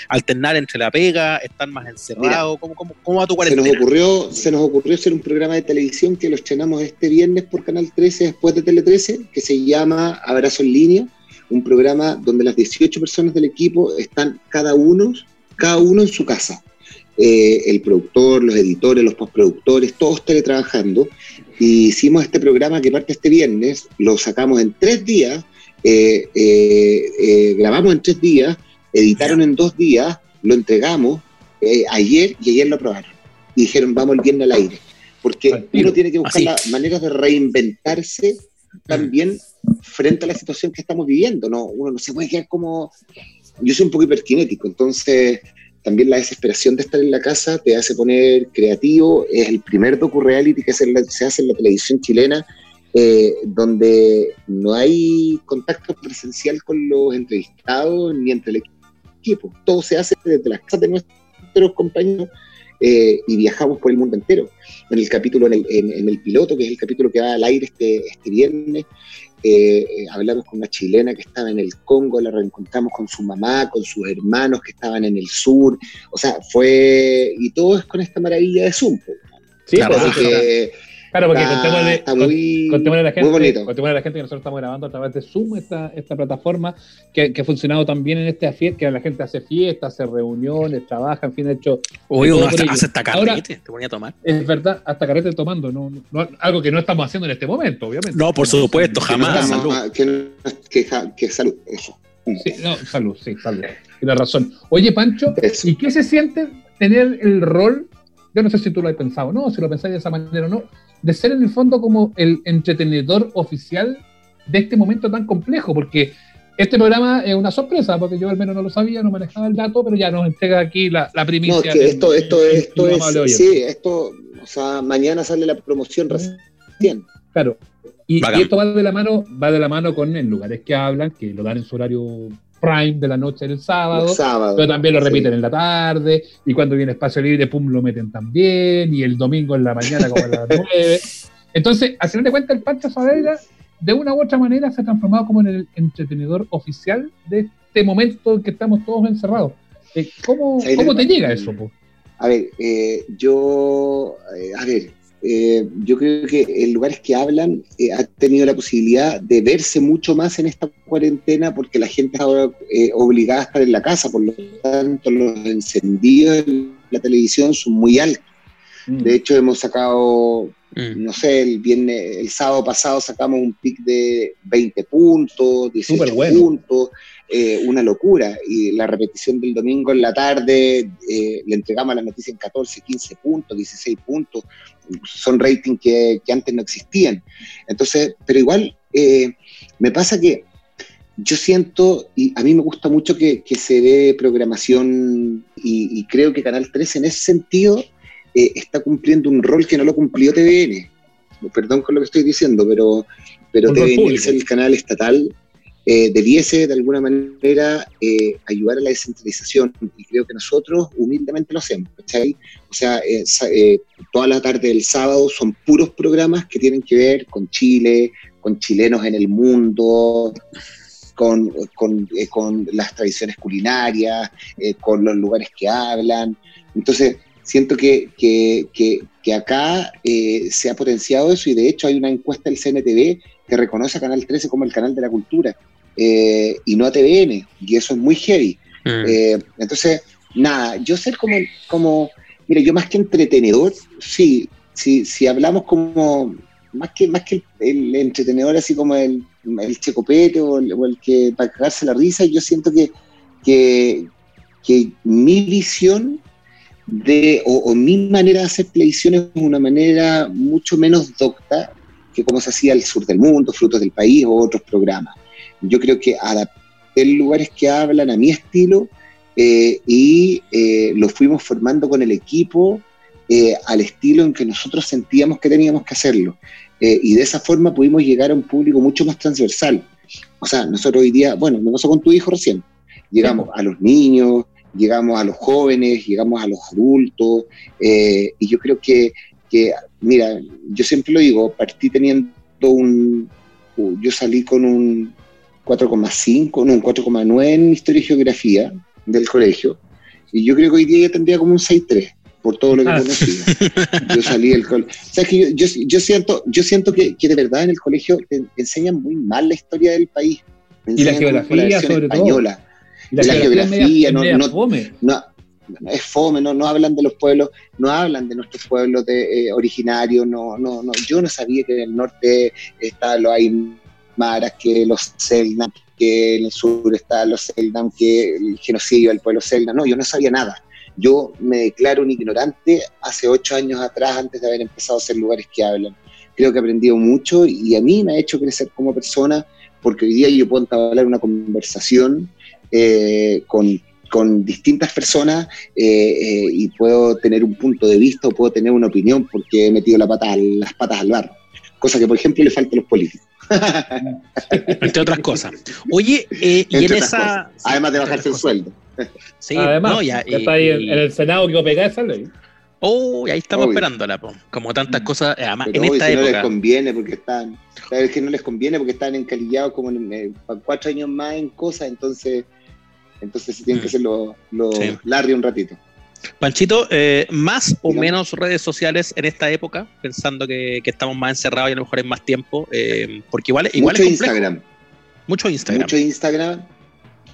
alternar entre la pega, estar más encerrado? ¿Cómo, cómo, va tu cuarentena? Se nos, ocurrió, se nos ocurrió hacer un programa de televisión que lo estrenamos este viernes por Canal 13, después de Tele 13, que se llama Abrazo en línea, un programa donde las 18 personas del equipo están cada uno, cada uno en su casa. Eh, el productor, los editores, los postproductores, todos teletrabajando, y hicimos este programa que parte este viernes, lo sacamos en tres días, eh, eh, eh, grabamos en tres días, editaron en dos días, lo entregamos ayer y ayer lo aprobaron. Y dijeron, vamos el viernes al aire. Porque uno tiene que buscar maneras de reinventarse también frente a la situación que estamos viviendo. ¿no? Uno no se puede quedar como... Yo soy un poco hiperkinético, entonces también la desesperación de estar en la casa te hace poner creativo. Es el primer docu-reality que se, hace en la televisión chilena, eh, donde no hay contacto presencial con los entrevistados ni entre el equipo. Todo se hace desde las casas de nuestros compañeros eh, y viajamos por el mundo entero. En el capítulo, en el, en el, piloto, que es el capítulo que va al aire este, este viernes, eh, hablamos con una chilena que estaba en el Congo, la reencontramos con su mamá, con sus hermanos que estaban en el sur, o sea, fue, y todo es con esta maravilla de Zoom. Sí, claro, porque, claro, porque está, muy, a la gente, bonito. a la gente que nosotros estamos grabando a través de Zoom esta, esta plataforma que, que ha funcionado también en este fiesta, que la gente hace fiestas, hace reuniones, trabaja, en fin, de hecho. Uy, uno hace, hasta carrete, te ponía a tomar. Es verdad, hasta carrete tomando, no, no, algo que no estamos haciendo en este momento, obviamente. No, por supuesto, jamás. salud. Que, que, que, salud, eso. Sí, no, salud, sí, salud. Tienes razón. Oye, Pancho, ¿y qué se siente tener el rol yo no sé si tú lo has pensado no, si lo pensáis de esa manera o no, de ser en el fondo como el entretenedor oficial de este momento tan complejo, porque este programa es una sorpresa, porque yo al menos no lo sabía, no manejaba el dato, pero ya nos entrega aquí la, la primicia. No, esto, esto, esto es, sí, esto, o sea, mañana sale la promoción recién. Claro, y, y, esto va de la mano, va de la mano con en lugares que hablan, que lo dan en su horario prime de la noche del sábado, sábado pero también lo repiten en la tarde, y cuando viene espacio libre, pum, lo meten también, y el domingo en la mañana como a las 9. Entonces, al final de cuentas, el Pancho Saavedra, de una u otra manera, se ha transformado como en el entretenedor oficial de este momento en que estamos todos encerrados. Eh, ¿Cómo, ¿cómo te llega eso? A ver, eh, yo, eh, a ver, eh, yo creo que en lugares que hablan eh, ha tenido la posibilidad de verse mucho más en esta cuarentena porque la gente está ahora eh, obligada a estar en la casa, por lo tanto los encendidos en la televisión son muy altos. Mm. De hecho hemos sacado, mm. no sé, el viernes, el sábado pasado sacamos un pic de 20 puntos, 18 puntos. Eh, una locura. Y la repetición del domingo en la tarde, eh, le entregamos la noticia en 14, 15 puntos, 16 puntos. Son ratings que, antes no existían. Entonces, pero igual eh, me pasa que yo siento, y a mí me gusta mucho que, se dé programación, y, creo que Canal 13 en ese sentido está cumpliendo un rol que no lo cumplió TVN. Perdón con lo que estoy diciendo, pero, pero TVN es el canal estatal eh, debiese de alguna manera eh, ayudar a la descentralización y creo que nosotros humildemente lo hacemos, ¿cachai? O sea, eh, toda la tarde del sábado son puros programas que tienen que ver con Chile, con chilenos en el mundo, con, con, eh, con las tradiciones culinarias, eh, con los lugares que hablan. Entonces, siento que, que, que, que acá eh, se ha potenciado eso y de hecho hay una encuesta del CNTV que reconoce a Canal 13 como el canal de la cultura eh, y no a TVN, y eso es muy heavy. Mm. Eh, entonces, nada, yo ser como, como, mira, yo más que entretenedor, sí, sí, si hablamos como, más que, más que el, el entretenedor así como el, el checopete o el, o el que para cagarse la risa, yo siento que, que, que mi visión de, o, o mi manera de hacer televisión es una manera mucho menos docta que como se hacía el sur del mundo, Frutos del País o otros programas. Yo creo que adapté lugares que hablan a mi estilo eh, y eh, lo fuimos formando con el equipo eh, al estilo en que nosotros sentíamos que teníamos que hacerlo. Eh, y de esa forma pudimos llegar a un público mucho más transversal. O sea, nosotros hoy día, bueno, me pasó con tu hijo recién, llegamos a los niños, llegamos a los jóvenes, llegamos a los adultos, eh, y yo creo que, que, mira, yo siempre lo digo, partí teniendo un, yo salí con un 4,5, no, un 4,9 en historia y geografía del colegio, y yo creo que hoy día ya tendría como un 6,3 por todo lo que Ah. conocía. Yo salí del colegio. O sea, que yo, yo, yo siento, yo siento que, que de verdad en el colegio te enseñan muy mal la historia del país. Me Y la geografía, sobre todo. española. Y la, La geografía, media- no- media no- fome. no, no, es fome, no, no hablan de los pueblos, no hablan de nuestros pueblos de, eh, originarios, no, no, no, yo no sabía que en el norte estaban los aymaras, que los Selknam, que en el sur estaban los Selknam, que el genocidio del pueblo Selknam, no, yo no sabía nada. Yo me declaro un ignorante hace ocho años atrás, antes de haber empezado a hacer lugares que hablan. Creo que he aprendido mucho y a mí me ha hecho crecer como persona, porque hoy día yo puedo entablar una conversación eh, con con distintas personas eh, eh, y puedo tener un punto de vista o puedo tener una opinión porque he metido la pata, las patas al barro. Cosa que, por ejemplo, le falta a los políticos. Entre otras cosas. Oye, eh, y en esa. cosas. Además de bajarse el sueldo. cosas. Sí, Además, no, ya, ya está ahí en, y- en el Senado que pegar esa ley. Oh, y ahí estamos Obvio. esperándola, po. como tantas cosas. eh, Además, Pero en esta si no les época. conviene porque están, es que no les conviene porque están encalillados como en, cuatro años más en cosas, entonces, entonces se tienen que Mm. hacer los los Sí. Larry un ratito. Panchito, eh, más o Dígame. menos redes sociales en esta época, pensando que, que estamos más encerrados y a lo mejor es más tiempo, eh, porque igual, igual Mucho es complejo. Instagram. Mucho Instagram. mucho Instagram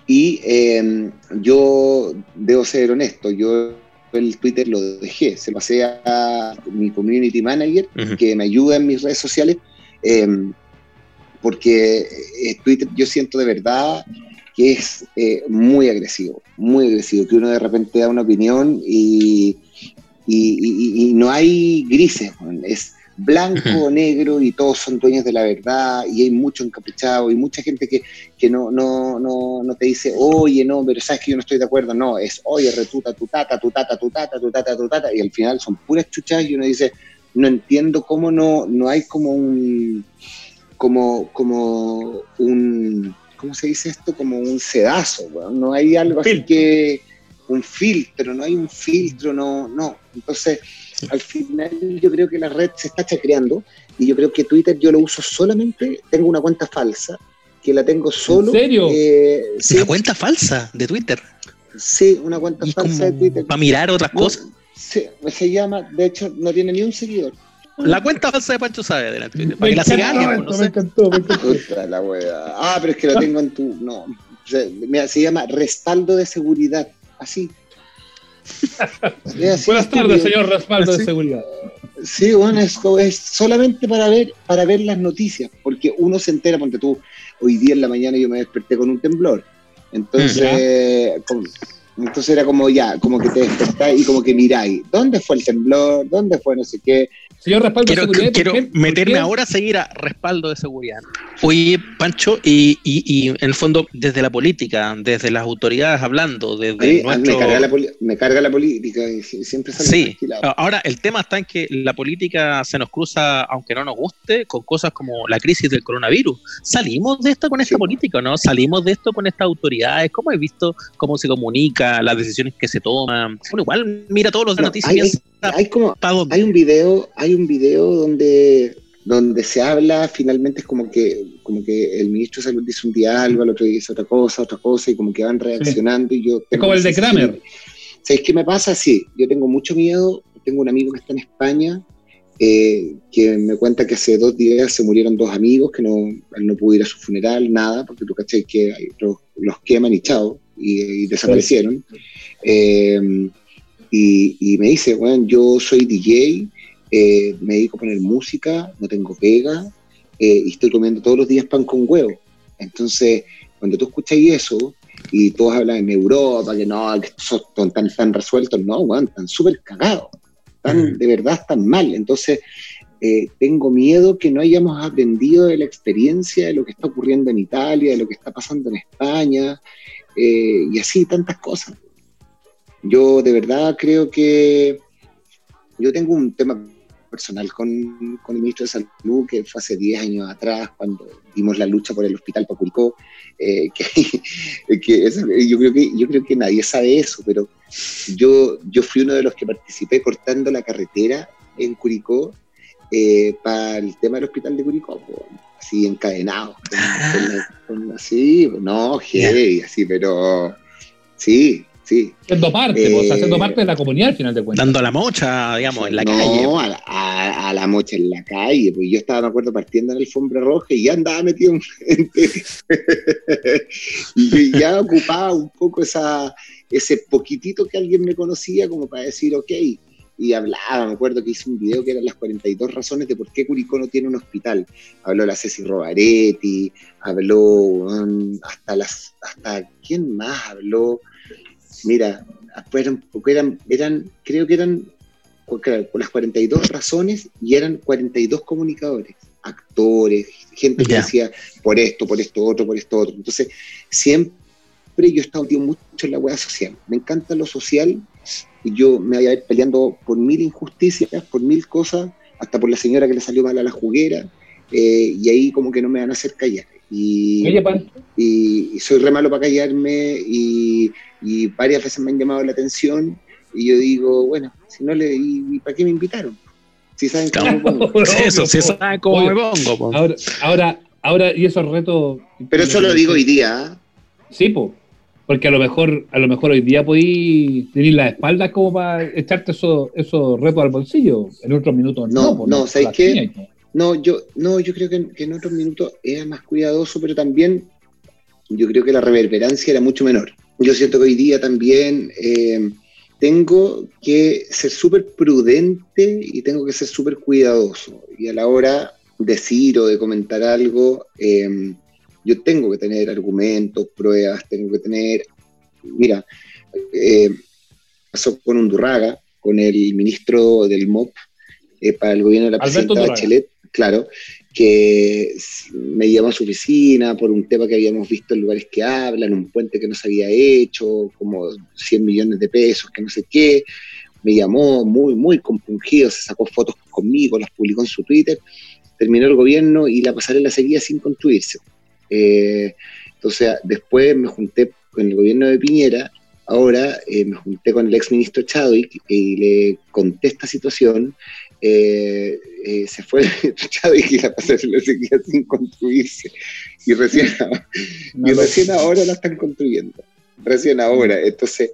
y eh, yo debo ser honesto, yo el Twitter lo dejé, se lo pasé a mi community manager que me ayuda en mis redes sociales, eh, porque eh, Twitter yo siento de verdad que es eh, muy agresivo, muy agresivo, que uno de repente da una opinión y, y- y- y no hay grises, es blanco o negro y todos son dueños de la verdad y hay mucho encapuchado y mucha gente que, que no, no, no, no te dice, oye, no, pero sabes que yo no estoy de acuerdo, no, es, oye, retuta tu tata, tu tata, tu tata, tu tata, tu tata, y al final son puras chuchas y uno dice, no entiendo cómo no, no hay como un, como, como un, ¿cómo se dice esto? Como un sedazo, weón. no hay algo así que, un filtro, no hay un filtro, no, no. Entonces, al final yo creo que la red se está chacreando y yo creo que Twitter yo lo uso solamente, tengo una cuenta falsa, que la tengo solo. serio? eh, sí, Una cuenta falsa de Twitter. sí, una cuenta falsa de Twitter. para mirar otras No, cosas. sí, se llama, de hecho, no tiene ni un seguidor. La cuenta falsa de Pancho Saavedra. Para Me que la siga alguien, no me encantó, me encantó. Puta la wea. Ah, pero es que lo tengo en tu. No. Se, mira, se llama respaldo de seguridad. Así. Buenas tardes, señor respaldo de seguridad. Sí, bueno, es, es solamente para ver, para ver las noticias, porque uno se entera, ponte tú, hoy día en la mañana yo me desperté con un temblor. Entonces, con- entonces era como ya, como que te despertáis y como que miráis, ¿dónde fue el temblor? ¿Dónde fue no sé qué? Señor respaldo Quiero, de seguridad. quiero ¿por qué? ¿Por meterme ahora a seguir a respaldo de seguridad. Oye, Pancho, y, y, y en el fondo, desde la política, desde las autoridades hablando, desde a mí nuestro... me, carga la, me carga la política y si- siempre salgo Sí, ahora el tema está en que la política se nos cruza, aunque no nos guste, con cosas como la crisis del coronavirus. ¿Salimos de esto con esta Sí. política no? ¿Salimos de esto con estas autoridades? ¿Cómo has visto cómo se comunica, las decisiones que se toman? Bueno, igual mira todos los No, noticias hay, como, hay un video, hay un video donde, donde se habla, finalmente es como que, como que el ministro de Salud dice un día algo, al otro día dice otra cosa, otra cosa, y como que van reaccionando. Y yo es como el de Kramer. ¿Sabes qué me pasa? Sí, yo tengo mucho miedo. Tengo un amigo que está en España eh, que me cuenta que hace dos días se murieron dos amigos, que no, él no pudo ir a su funeral, nada, porque tú caché que los, los, queman y chao, y, desaparecieron. Eh, y, me dice, bueno, yo soy DJ, eh, me dedico a poner música, no tengo pega, y estoy comiendo todos los días pan con huevo. Entonces, cuando tú escuchas eso, y todos hablan en Europa, que no, que son tan, tan resueltos, no, bueno, están súper cagados de verdad están mal. Entonces, eh, tengo miedo que no hayamos aprendido de la experiencia de lo que está ocurriendo en Italia, de lo que está pasando en España, eh, y así tantas cosas. Yo de verdad creo que yo tengo un tema personal con, con, el ministro de Salud, que fue hace 10 años atrás, cuando dimos la lucha por el hospital Pacuricó, eh, que, yo, creo que, yo creo que nadie sabe eso, pero yo, yo fui uno de los que participé cortando la carretera en Curicó eh, para el tema del hospital de Curicó, así encadenado, así, no, hey, así, pero sí, sí. Siendo parte, pues, haciendo eh, parte de la comunidad al final de cuentas. Dando la mocha, digamos, en la calle. No, a, la mocha en la calle, pues yo estaba, me acuerdo, partiendo en el Fombre roja y ya andaba metido en... y ya ocupaba un poco esa, ese poquitito que alguien me conocía como para decir, ok, y hablaba, me acuerdo que hice un video que eran las 42 razones de por qué Curicó no tiene un hospital. Habló la Ceci Robaretti, habló hasta las, hasta, ¿quién más habló? Mira, eran, eran, eran creo que eran con las 42 razones y eran 42 comunicadores, actores, gente que decía por esto, por esto otro, por esto otro. Entonces, siempre yo he estado mucho en la hueá social. Me encanta lo social yo me voy a ir peleando por mil injusticias, por mil cosas, hasta por la señora que le salió mal a la juguera, eh, y ahí como que no me van a hacer callar. Y, y, soy re malo para callarme y, varias veces me han llamado la atención y yo digo, bueno, si no le, ¿y, para qué me invitaron? Si saben cómo me pongo. Eso, si saben cómo me pongo. Ahora, ahora, ahora, y esos retos... Pero eso lo digo hoy día. ¿ah? Sí, pues. Porque a lo mejor, a lo mejor hoy día podéis tener las espaldas como para echarte esos eso retos al bolsillo. En otros minutos no. No, no, ¿sabéis qué? No, yo, no, yo creo que, en otros minutos era más cuidadoso, pero también yo creo que la reverberancia era mucho menor. Yo siento que hoy día también eh, tengo que ser súper prudente y tengo que ser súper cuidadoso. Y a la hora de decir o de comentar algo, eh, yo tengo que tener argumentos, pruebas, tengo que tener, mira, eh, pasó con Undurraga, con el ministro del MOP eh, para el gobierno de la presidenta Bachelet, claro, que me llamó a su oficina por un tema que habíamos visto en lugares que hablan, un puente que no se había hecho, como 100 millones de pesos, que no sé qué. Me llamó muy, muy compungido, se sacó fotos conmigo, las publicó en su Twitter. Terminó el gobierno y la pasarela seguía sin construirse. Eh, entonces, después me junté con el gobierno de Piñera, ahora eh, me junté con el ex ministro Chadwick y le conté esta situación. Eh, se fue Chadwick y la pasarela seguía sin construirse. Y recién, y recién ahora la están construyendo. Recién ahora. Entonces,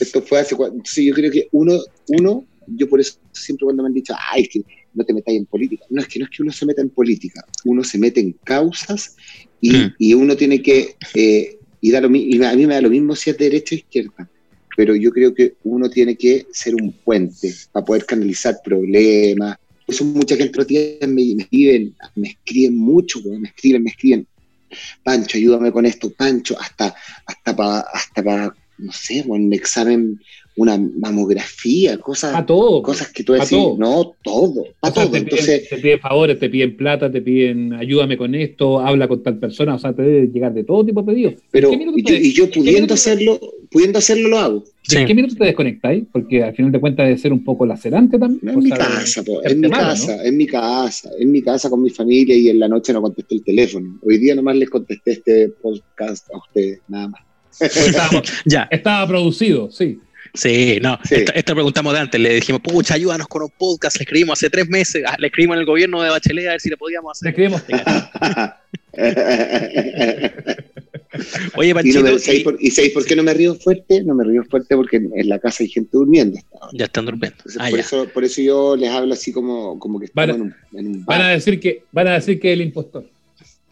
esto fue hace cuatro. Entonces, yo creo que uno, uno, yo por eso siempre cuando me han dicho, ay, es que no te metáis en política. No es que no es que uno se meta en política, uno se mete en causas Mm. Y, uno tiene que, eh, y, a mí me da lo mismo si es derecha o izquierda, pero yo creo que uno tiene que ser un puente para poder canalizar problemas. Eso mucha gente me, me escriben, me escriben mucho, me escriben, me escriben, Pancho, ayúdame con esto, Pancho, hasta, hasta para, hasta para, no sé, un examen una mamografía, cosas, cosas que tú decís, no, todo, a todo. Te, Entonces, piden, te piden favores, te piden plata, te piden ayúdame con esto, habla con tal persona, o sea, te debe llegar de todo tipo de pedidos. Pero, y yo, pudiendo hacerlo, pudiendo hacerlo, lo hago. ¿En qué minuto te desconectáis? Porque al final de cuentas debe ser un poco lacerante también. en mi casa, en mi casa, en mi casa, en mi casa con mi familia y en la noche no contesté el teléfono. Hoy día nomás les contesté este podcast a ustedes, nada más. ya. Estaba producido, sí. Sí, no, Sí. Esta, esta preguntamos de antes, le dijimos, pucha, ayúdanos con un podcast, le escribimos hace tres meses, ah, le escribimos en el gobierno de Bachelet a ver si le podíamos Le hacer. escribimos. Oye, y, no Panchito, y- ¿sabéis por, y sabéis por qué no me río fuerte? No me río fuerte porque en, en la casa hay gente durmiendo. ya están durmiendo. Entonces, Ah, por, ya. eso, por eso yo les hablo así como, como que estamos Van a- en un, en un Van a decir que, van a decir que es el impostor.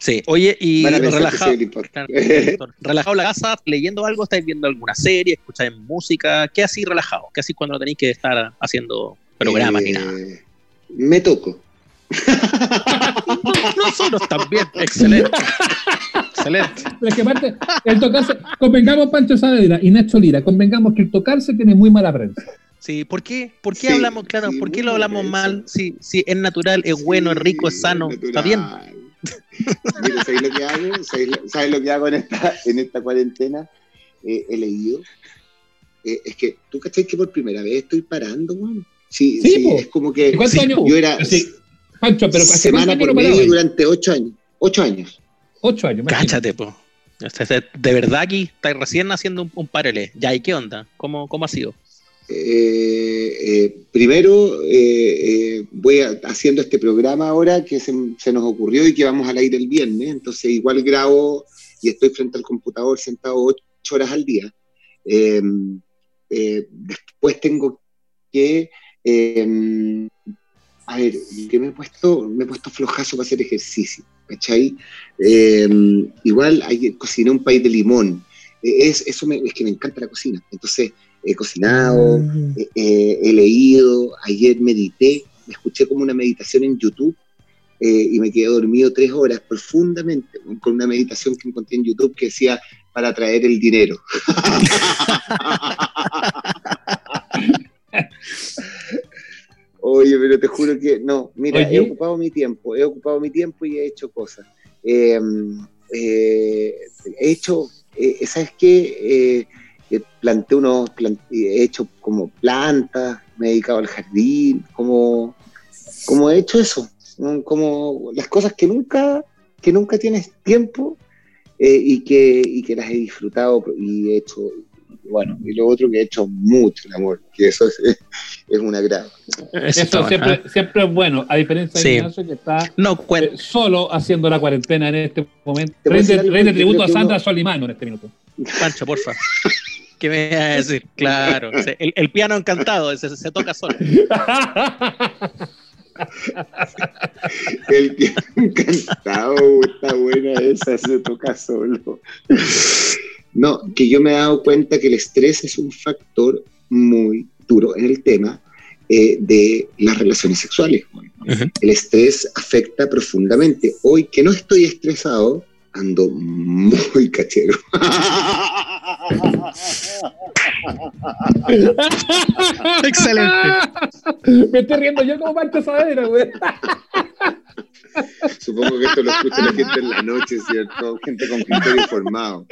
Sí, oye, y relajado, relajado en la casa, leyendo algo, estáis viendo alguna serie, escucháis música, ¿qué así relajado? ¿Qué así cuando no tenéis que estar haciendo programas ni Eh, nada? Me toco. Nosotros también, excelente. Excelente. Pero es que aparte, el tocarse, convengamos Pancho Saavedra y Nacho Lira, convengamos que el tocarse tiene muy mala prensa. Sí, ¿por qué? ¿Por qué Sí, hablamos, claro, sí, por qué lo hablamos mal? Si, si es natural, es bueno, es rico, es sano, está bien. Mira, ¿sabes lo que hago? ¿Sabes lo, sabes lo que hago en esta, en esta cuarentena? Eh, he leído. Eh, es que, ¿tú cachai que por primera vez estoy parando, man? Sí, Sí, sí, po. es como que ¿Y cuántos sí, años? yo era Sí, Pancho, pero ¿hace semana cuánto por medio durante ocho años. Ocho años. Ocho años. Cáchate, po. De verdad aquí estáis recién haciendo un, un paralelo. Ya, ¿y qué onda? ¿Cómo, cómo ha sido? Eh, eh, primero, eh, voy haciendo este programa ahora que se, nos ocurrió y que vamos al aire el viernes. Entonces, igual grabo y estoy frente al computador sentado ocho horas al día. Eh, después tengo que. eh, a ver, que me he puesto, me he puesto flojazo para hacer ejercicio. ¿Cachai? Eh, igual hay, cociné un país de limón. Es, eso me- es que me encanta la cocina. Entonces, he cocinado, eh, he leído, ayer medité, me escuché como una meditación en YouTube eh, y me quedé dormido tres horas profundamente con una meditación que encontré en YouTube que decía para traer el dinero. Oye, pero te juro que no, mira, Oye. he ocupado mi tiempo, he ocupado mi tiempo y he hecho cosas. Eh, eh, he hecho, eh, ¿sabes qué? Eh, eh, planté unos, plant- he hecho como plantas, me he dedicado al jardín, como, como he hecho eso, como las cosas que nunca, que nunca tienes tiempo eh, y, que, y que las he disfrutado y he hecho, bueno, y lo otro que he hecho mucho el amor, que eso es, es un agrado. Eso siempre, ¿eh? siempre es bueno, a diferencia de Sí. Ignacio que está No, eh, solo haciendo la cuarentena en este momento. Yo tributo a Sandra uno- Solimano en este minuto. Pancho, porfa. ¿Qué me vas a decir? Claro. El, el piano encantado, se, se toca solo. El que encantado, está buena esa, se toca solo. No, que yo me he dado cuenta que el estrés es un factor muy duro en el tema eh, de las relaciones sexuales. El estrés afecta profundamente. Hoy que no estoy estresado, ando muy cachero. Excelente. Me estoy riendo yo como Pancho Saavedra, güey. Supongo que esto lo escucha la gente en la noche, ¿cierto? Gente con criterio formado.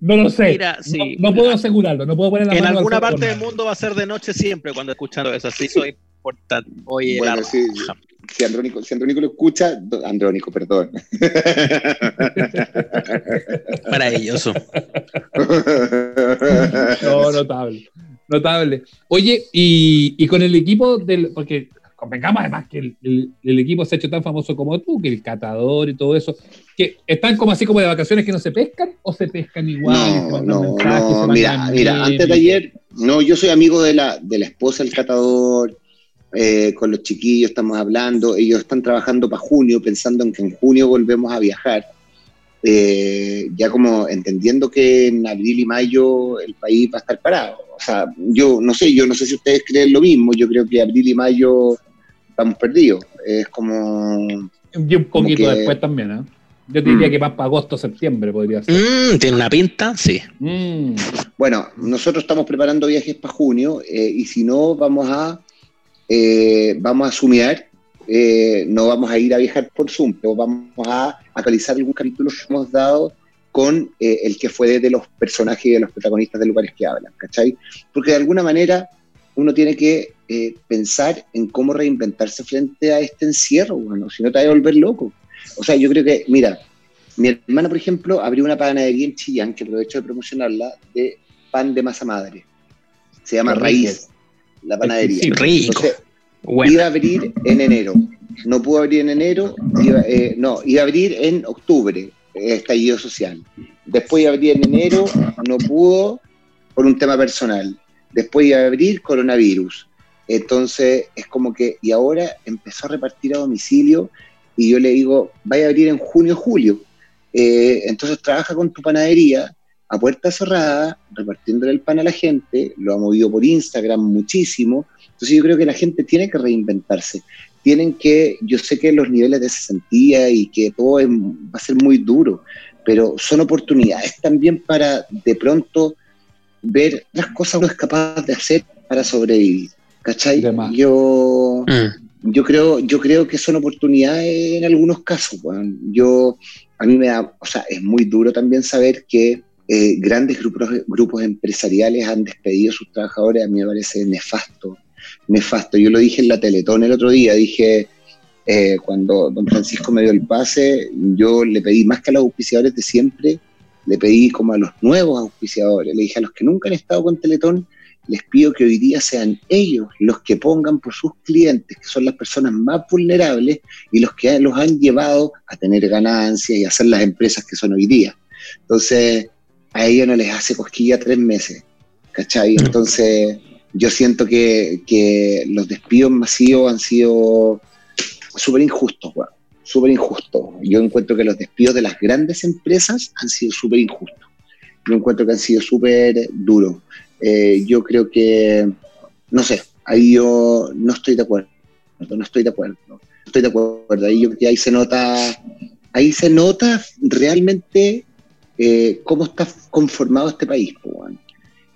No lo sé. Mira, sí. no, no puedo asegurarlo, no puedo poner la En mano alguna parte del mundo va a ser de noche siempre cuando escuchando eso. Así soy importante. Oye, Bueno, la sí. Si Andrónico, si Andrónico lo escucha, Andrónico, perdón. maravilloso. No, notable. Notable. Oye, y, y con el equipo del. Porque convengamos además que el, el- el equipo se ha hecho tan famoso como tú, que el catador y todo eso, que están como así como de vacaciones que no se pescan o se pescan igual. No, no, mensajes, no, mira, mira, antes de ayer, no, yo soy amigo de la, de la esposa del catador, eh, con los chiquillos estamos hablando, ellos están trabajando para junio, pensando en que en junio volvemos a viajar, eh, ya como entendiendo que en abril y mayo el país va a estar parado. O sea, yo no sé, yo no sé si ustedes creen lo mismo, yo creo que abril y mayo estamos perdidos. Es como... Y un poquito que- después también, ¿eh? Yo te diría Mm. que más para agosto, septiembre podría ser. Mm, Tiene una pinta, sí. Mm. Bueno, nosotros estamos preparando viajes para junio eh, y si no, vamos a, eh, vamos a sumear, eh, no vamos a ir a viajar por Zoom, pero vamos a actualizar algún capítulo que hemos dado con eh, el que fue de los personajes y de los protagonistas de lugares que hablan, ¿cachai? Porque de alguna manera uno tiene que eh, pensar en cómo reinventarse frente a este encierro, bueno, si no te vas a volver loco. O sea, yo creo que, mira, mi hermana, por ejemplo, abrió una panadería en Chillán, que aprovecho de promocionarla, de pan de masa madre. Se llama. Raíz, la panadería. Exquisito. Rico. Entonces, Bueno, iba a abrir en enero. No pudo abrir en enero, iba, eh, no, iba a abrir en octubre, eh, estallido social. Después iba a abrir en enero, no pudo por un tema personal. Después iba a abrir coronavirus. Entonces es como que, y ahora empezó a repartir a domicilio y yo le digo, vaya a abrir en junio, julio. Eh, entonces trabaja con tu panadería a puerta cerrada, repartiéndole el pan a la gente, lo ha movido por Instagram muchísimo. Entonces yo creo que la gente tiene que reinventarse. Tienen que, yo sé que los niveles de cesantía y que todo es- va a ser muy duro, pero son oportunidades también para de pronto ver las cosas que uno es capaz de hacer para sobrevivir. ¿Cachai? Yo, mm, yo creo, yo creo que son oportunidades en algunos casos. Yo, a mí me da, o sea, es muy duro también saber que eh, grandes grupos, grupos empresariales han despedido a sus trabajadores. A mí me parece nefasto, nefasto. Yo lo dije en la Teletón el otro día, dije, eh, cuando don Francisco me dio el pase, yo le pedí más que a los auspiciadores de siempre, le pedí como a los nuevos auspiciadores, le dije a los que nunca han estado con Teletón, les pido que hoy día sean ellos los que pongan por sus clientes, que son las personas más vulnerables y los que los han llevado a tener ganancias y a ser las empresas que son hoy día. Entonces, a ellos no les hace cosquilla tres meses, ¿cachai? Mm. Entonces, yo siento que, que los despidos masivos han sido súper injustos, weón. Súper injustos. Yo encuentro que los despidos de las grandes empresas han sido súper injustos. Yo encuentro que han sido súper duros. Eh, yo creo que, no sé, ahí yo no estoy de acuerdo. No estoy de acuerdo. Estoy de acuerdo. Ahí yo ahí se nota, ahí se nota realmente eh, cómo está conformado este país. weón.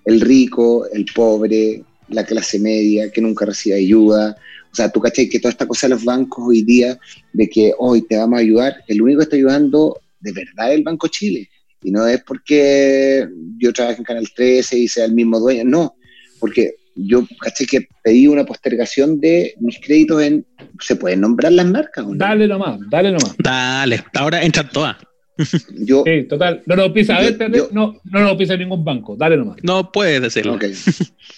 El rico, el pobre, la clase media que nunca recibe ayuda. O sea, tú cachai que toda esta cosa de los bancos hoy día, de que hoy te vamos a ayudar, el único que está ayudando de verdad es el Banco Chile. Y no es porque yo trabaje en Canal 13 y sea el mismo dueño, no, porque yo caché que pedí una postergación de mis créditos en. ¿Se pueden nombrar las marcas o no? Dale nomás, dale nomás. dale, ahora entran todas. Yo, Sí, total. No nos pisa, a ver, Yo- yo- no, no nos pisa ningún banco. Dale nomás. No puedes decirlo. ok.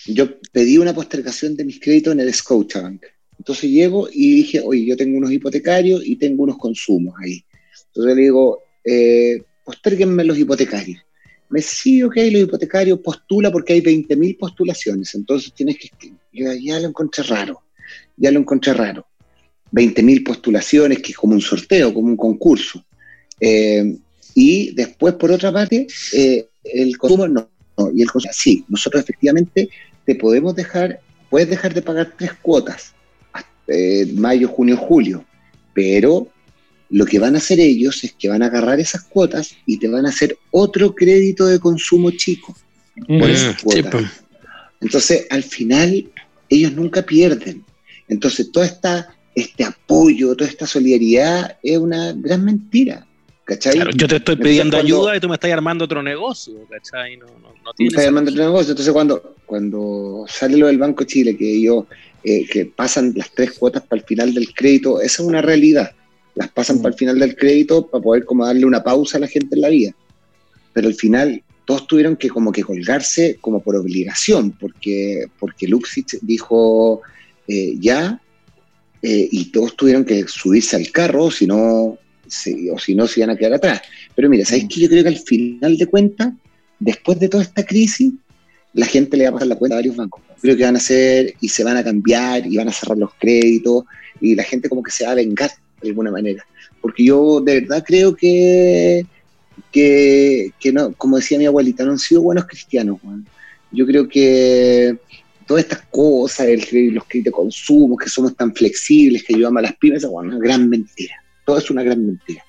yo pedí una postergación de mis créditos en el Scotiabank. Entonces llego y dije, oye, yo tengo unos hipotecarios y tengo unos consumos ahí. Entonces le digo, eh, postérguenme los hipotecarios. Me dice, sí, ok, los hipotecarios postula porque hay 20.000 postulaciones. Entonces tienes que. Yo ya lo encontré raro. Ya lo encontré raro. 20.000 postulaciones, que es como un sorteo, como un concurso. Eh, y después, por otra parte, eh, el consumo no, no. Y el consumo, sí, nosotros efectivamente te podemos dejar, puedes dejar de pagar tres cuotas, hasta, eh, mayo, junio, julio, pero lo que van a hacer ellos es que van a agarrar esas cuotas y te van a hacer otro crédito de consumo chico. Mm. Por Mm, esas cuotas. pues. Entonces, al final, ellos nunca pierden. Entonces, toda esta, este apoyo, toda esta solidaridad es una gran mentira. ¿Cachai? Claro, yo te estoy Entonces, pidiendo cuando- ayuda y tú me estás armando otro negocio, ¿cachai? No, no, no Me tiene está llamando sentido. otro negocio. Entonces, cuando, cuando sale lo del Banco Chile, que ellos eh, que pasan las tres cuotas para el final del crédito, esa es una realidad. Las pasan Mm. para el final del crédito para poder como darle una pausa a la gente en la vida. Pero al final todos tuvieron que como que colgarse como por obligación, porque, porque Luxich dijo eh, ya, eh, y todos tuvieron que subirse al carro, si no, si- o si no se iban a quedar atrás. Pero mira, ¿sabes qué? Yo creo que al final de cuentas, después de toda esta crisis, la gente le va a pasar la cuenta a varios bancos. Creo que van a hacer y se van a cambiar y van a cerrar los créditos y la gente como que se va a vengar de alguna manera. Porque yo de verdad creo que, que, que no, como decía mi abuelita, no han sido buenos cristianos. weón. Yo creo que todas estas cosas, el, los créditos de consumo, que somos tan flexibles, que ayudamos a las pymes, es una gran mentira. Todo es una gran mentira.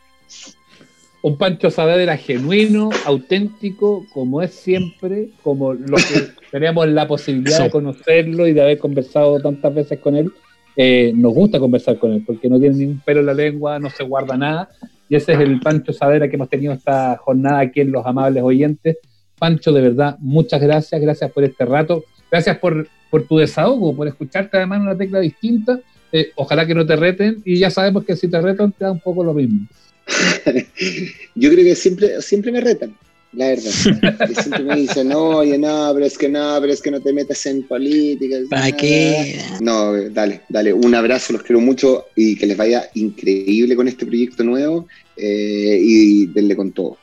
Un Pancho Saavedra genuino, auténtico, como es siempre, como lo que tenemos la posibilidad de conocerlo y de haber conversado tantas veces con él. Eh, nos gusta conversar con él porque no tiene ni un pelo en la lengua, no se guarda nada. Y ese es el Pancho Saavedra que hemos tenido esta jornada aquí en Los Amables Oyentes. Pancho, de verdad, muchas gracias, gracias por este rato, gracias por, por tu desahogo, por escucharte además una tecla distinta. Eh, ojalá que no te reten y ya sabemos que si te retan te da un poco lo mismo. Yo creo que siempre, siempre me retan. La verdad. Y siempre me dicen, no, oye, no, pero es que no, pero es que no te metas en política. ¿Para qué? No, dale, dale, un abrazo, los quiero mucho y que les vaya increíble con este proyecto nuevo eh, y denle con todo.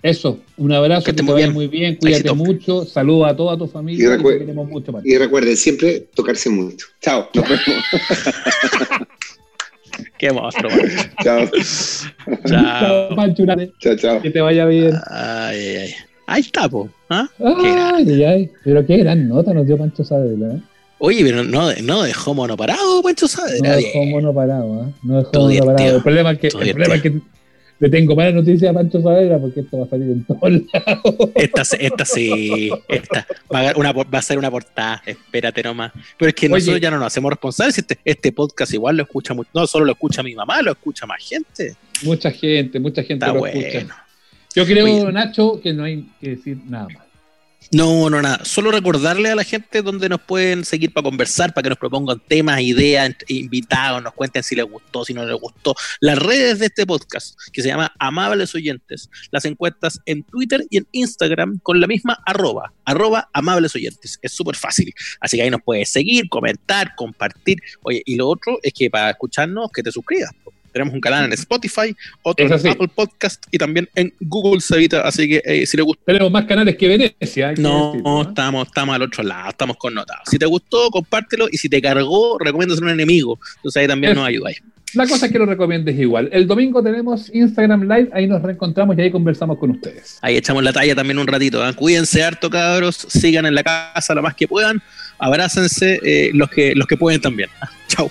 Eso, un abrazo, Que te muy vaya bien. muy bien, cuídate Éxito. mucho, saluda a toda tu Y familia, recuer- te queremos mucho. Y recuerden siempre tocarse mucho. Chao, nos vemos. Qué monstruo, chao, Chao, Chao. Pancho, chao, chao. que te vaya bien. Ay, ay, ay. Ahí está, po. ¿ah? Ay, ay, ay, pero qué gran nota nos dio Pancho Saavedra. ¿eh? Oye, pero no, no dejó mono parado, Pancho Saavedra. No dejó mono parado, ¿eh? No dejó Todo mono parado. El problema es que, el problema es que le tengo mala noticia a Pancho Saavedra porque esto va a salir en todos lados. Esta, esta sí, esta va a, una, va a ser una portada, espérate nomás. Pero es que Oye. nosotros ya no nos hacemos responsables. Este, este podcast igual lo escucha mucho, no solo lo escucha mi mamá, lo escucha más gente. Mucha gente, mucha gente Está lo bueno. escucha. Yo creo. Nacho, que no hay que decir nada más. No, no, nada. Solo recordarle a la gente donde nos pueden seguir para conversar, para que nos propongan temas, ideas, invitados, nos cuenten si les gustó, si no les gustó. Las redes de este podcast, que se llama Amables Oyentes, las encuestas en Twitter y en Instagram con la misma arroba, arroba Amables Oyentes. Es súper fácil. Así que ahí nos puedes seguir, comentar, compartir. Oye, y lo otro es que para escucharnos, que te suscribas. Tenemos un canal en Spotify, otro en. Apple Podcast y también en Google Savita. Así que eh, si les gusta Tenemos más canales que Venecia. no, ¿no? estamos, estamos al otro lado, estamos connotados. Si te gustó, compártelo y si te cargó, recomiéndaselo a un enemigo. Entonces ahí también Es- nos ayudáis. La cosa es que lo recomiendes igual. El domingo tenemos Instagram Live, ahí nos reencontramos y ahí conversamos con ustedes. Ahí echamos la talla también un ratito. ¿eh? Cuídense harto, cabros. Sigan en la casa lo más que puedan. Abrácense eh, los, que, los que pueden también. Chau.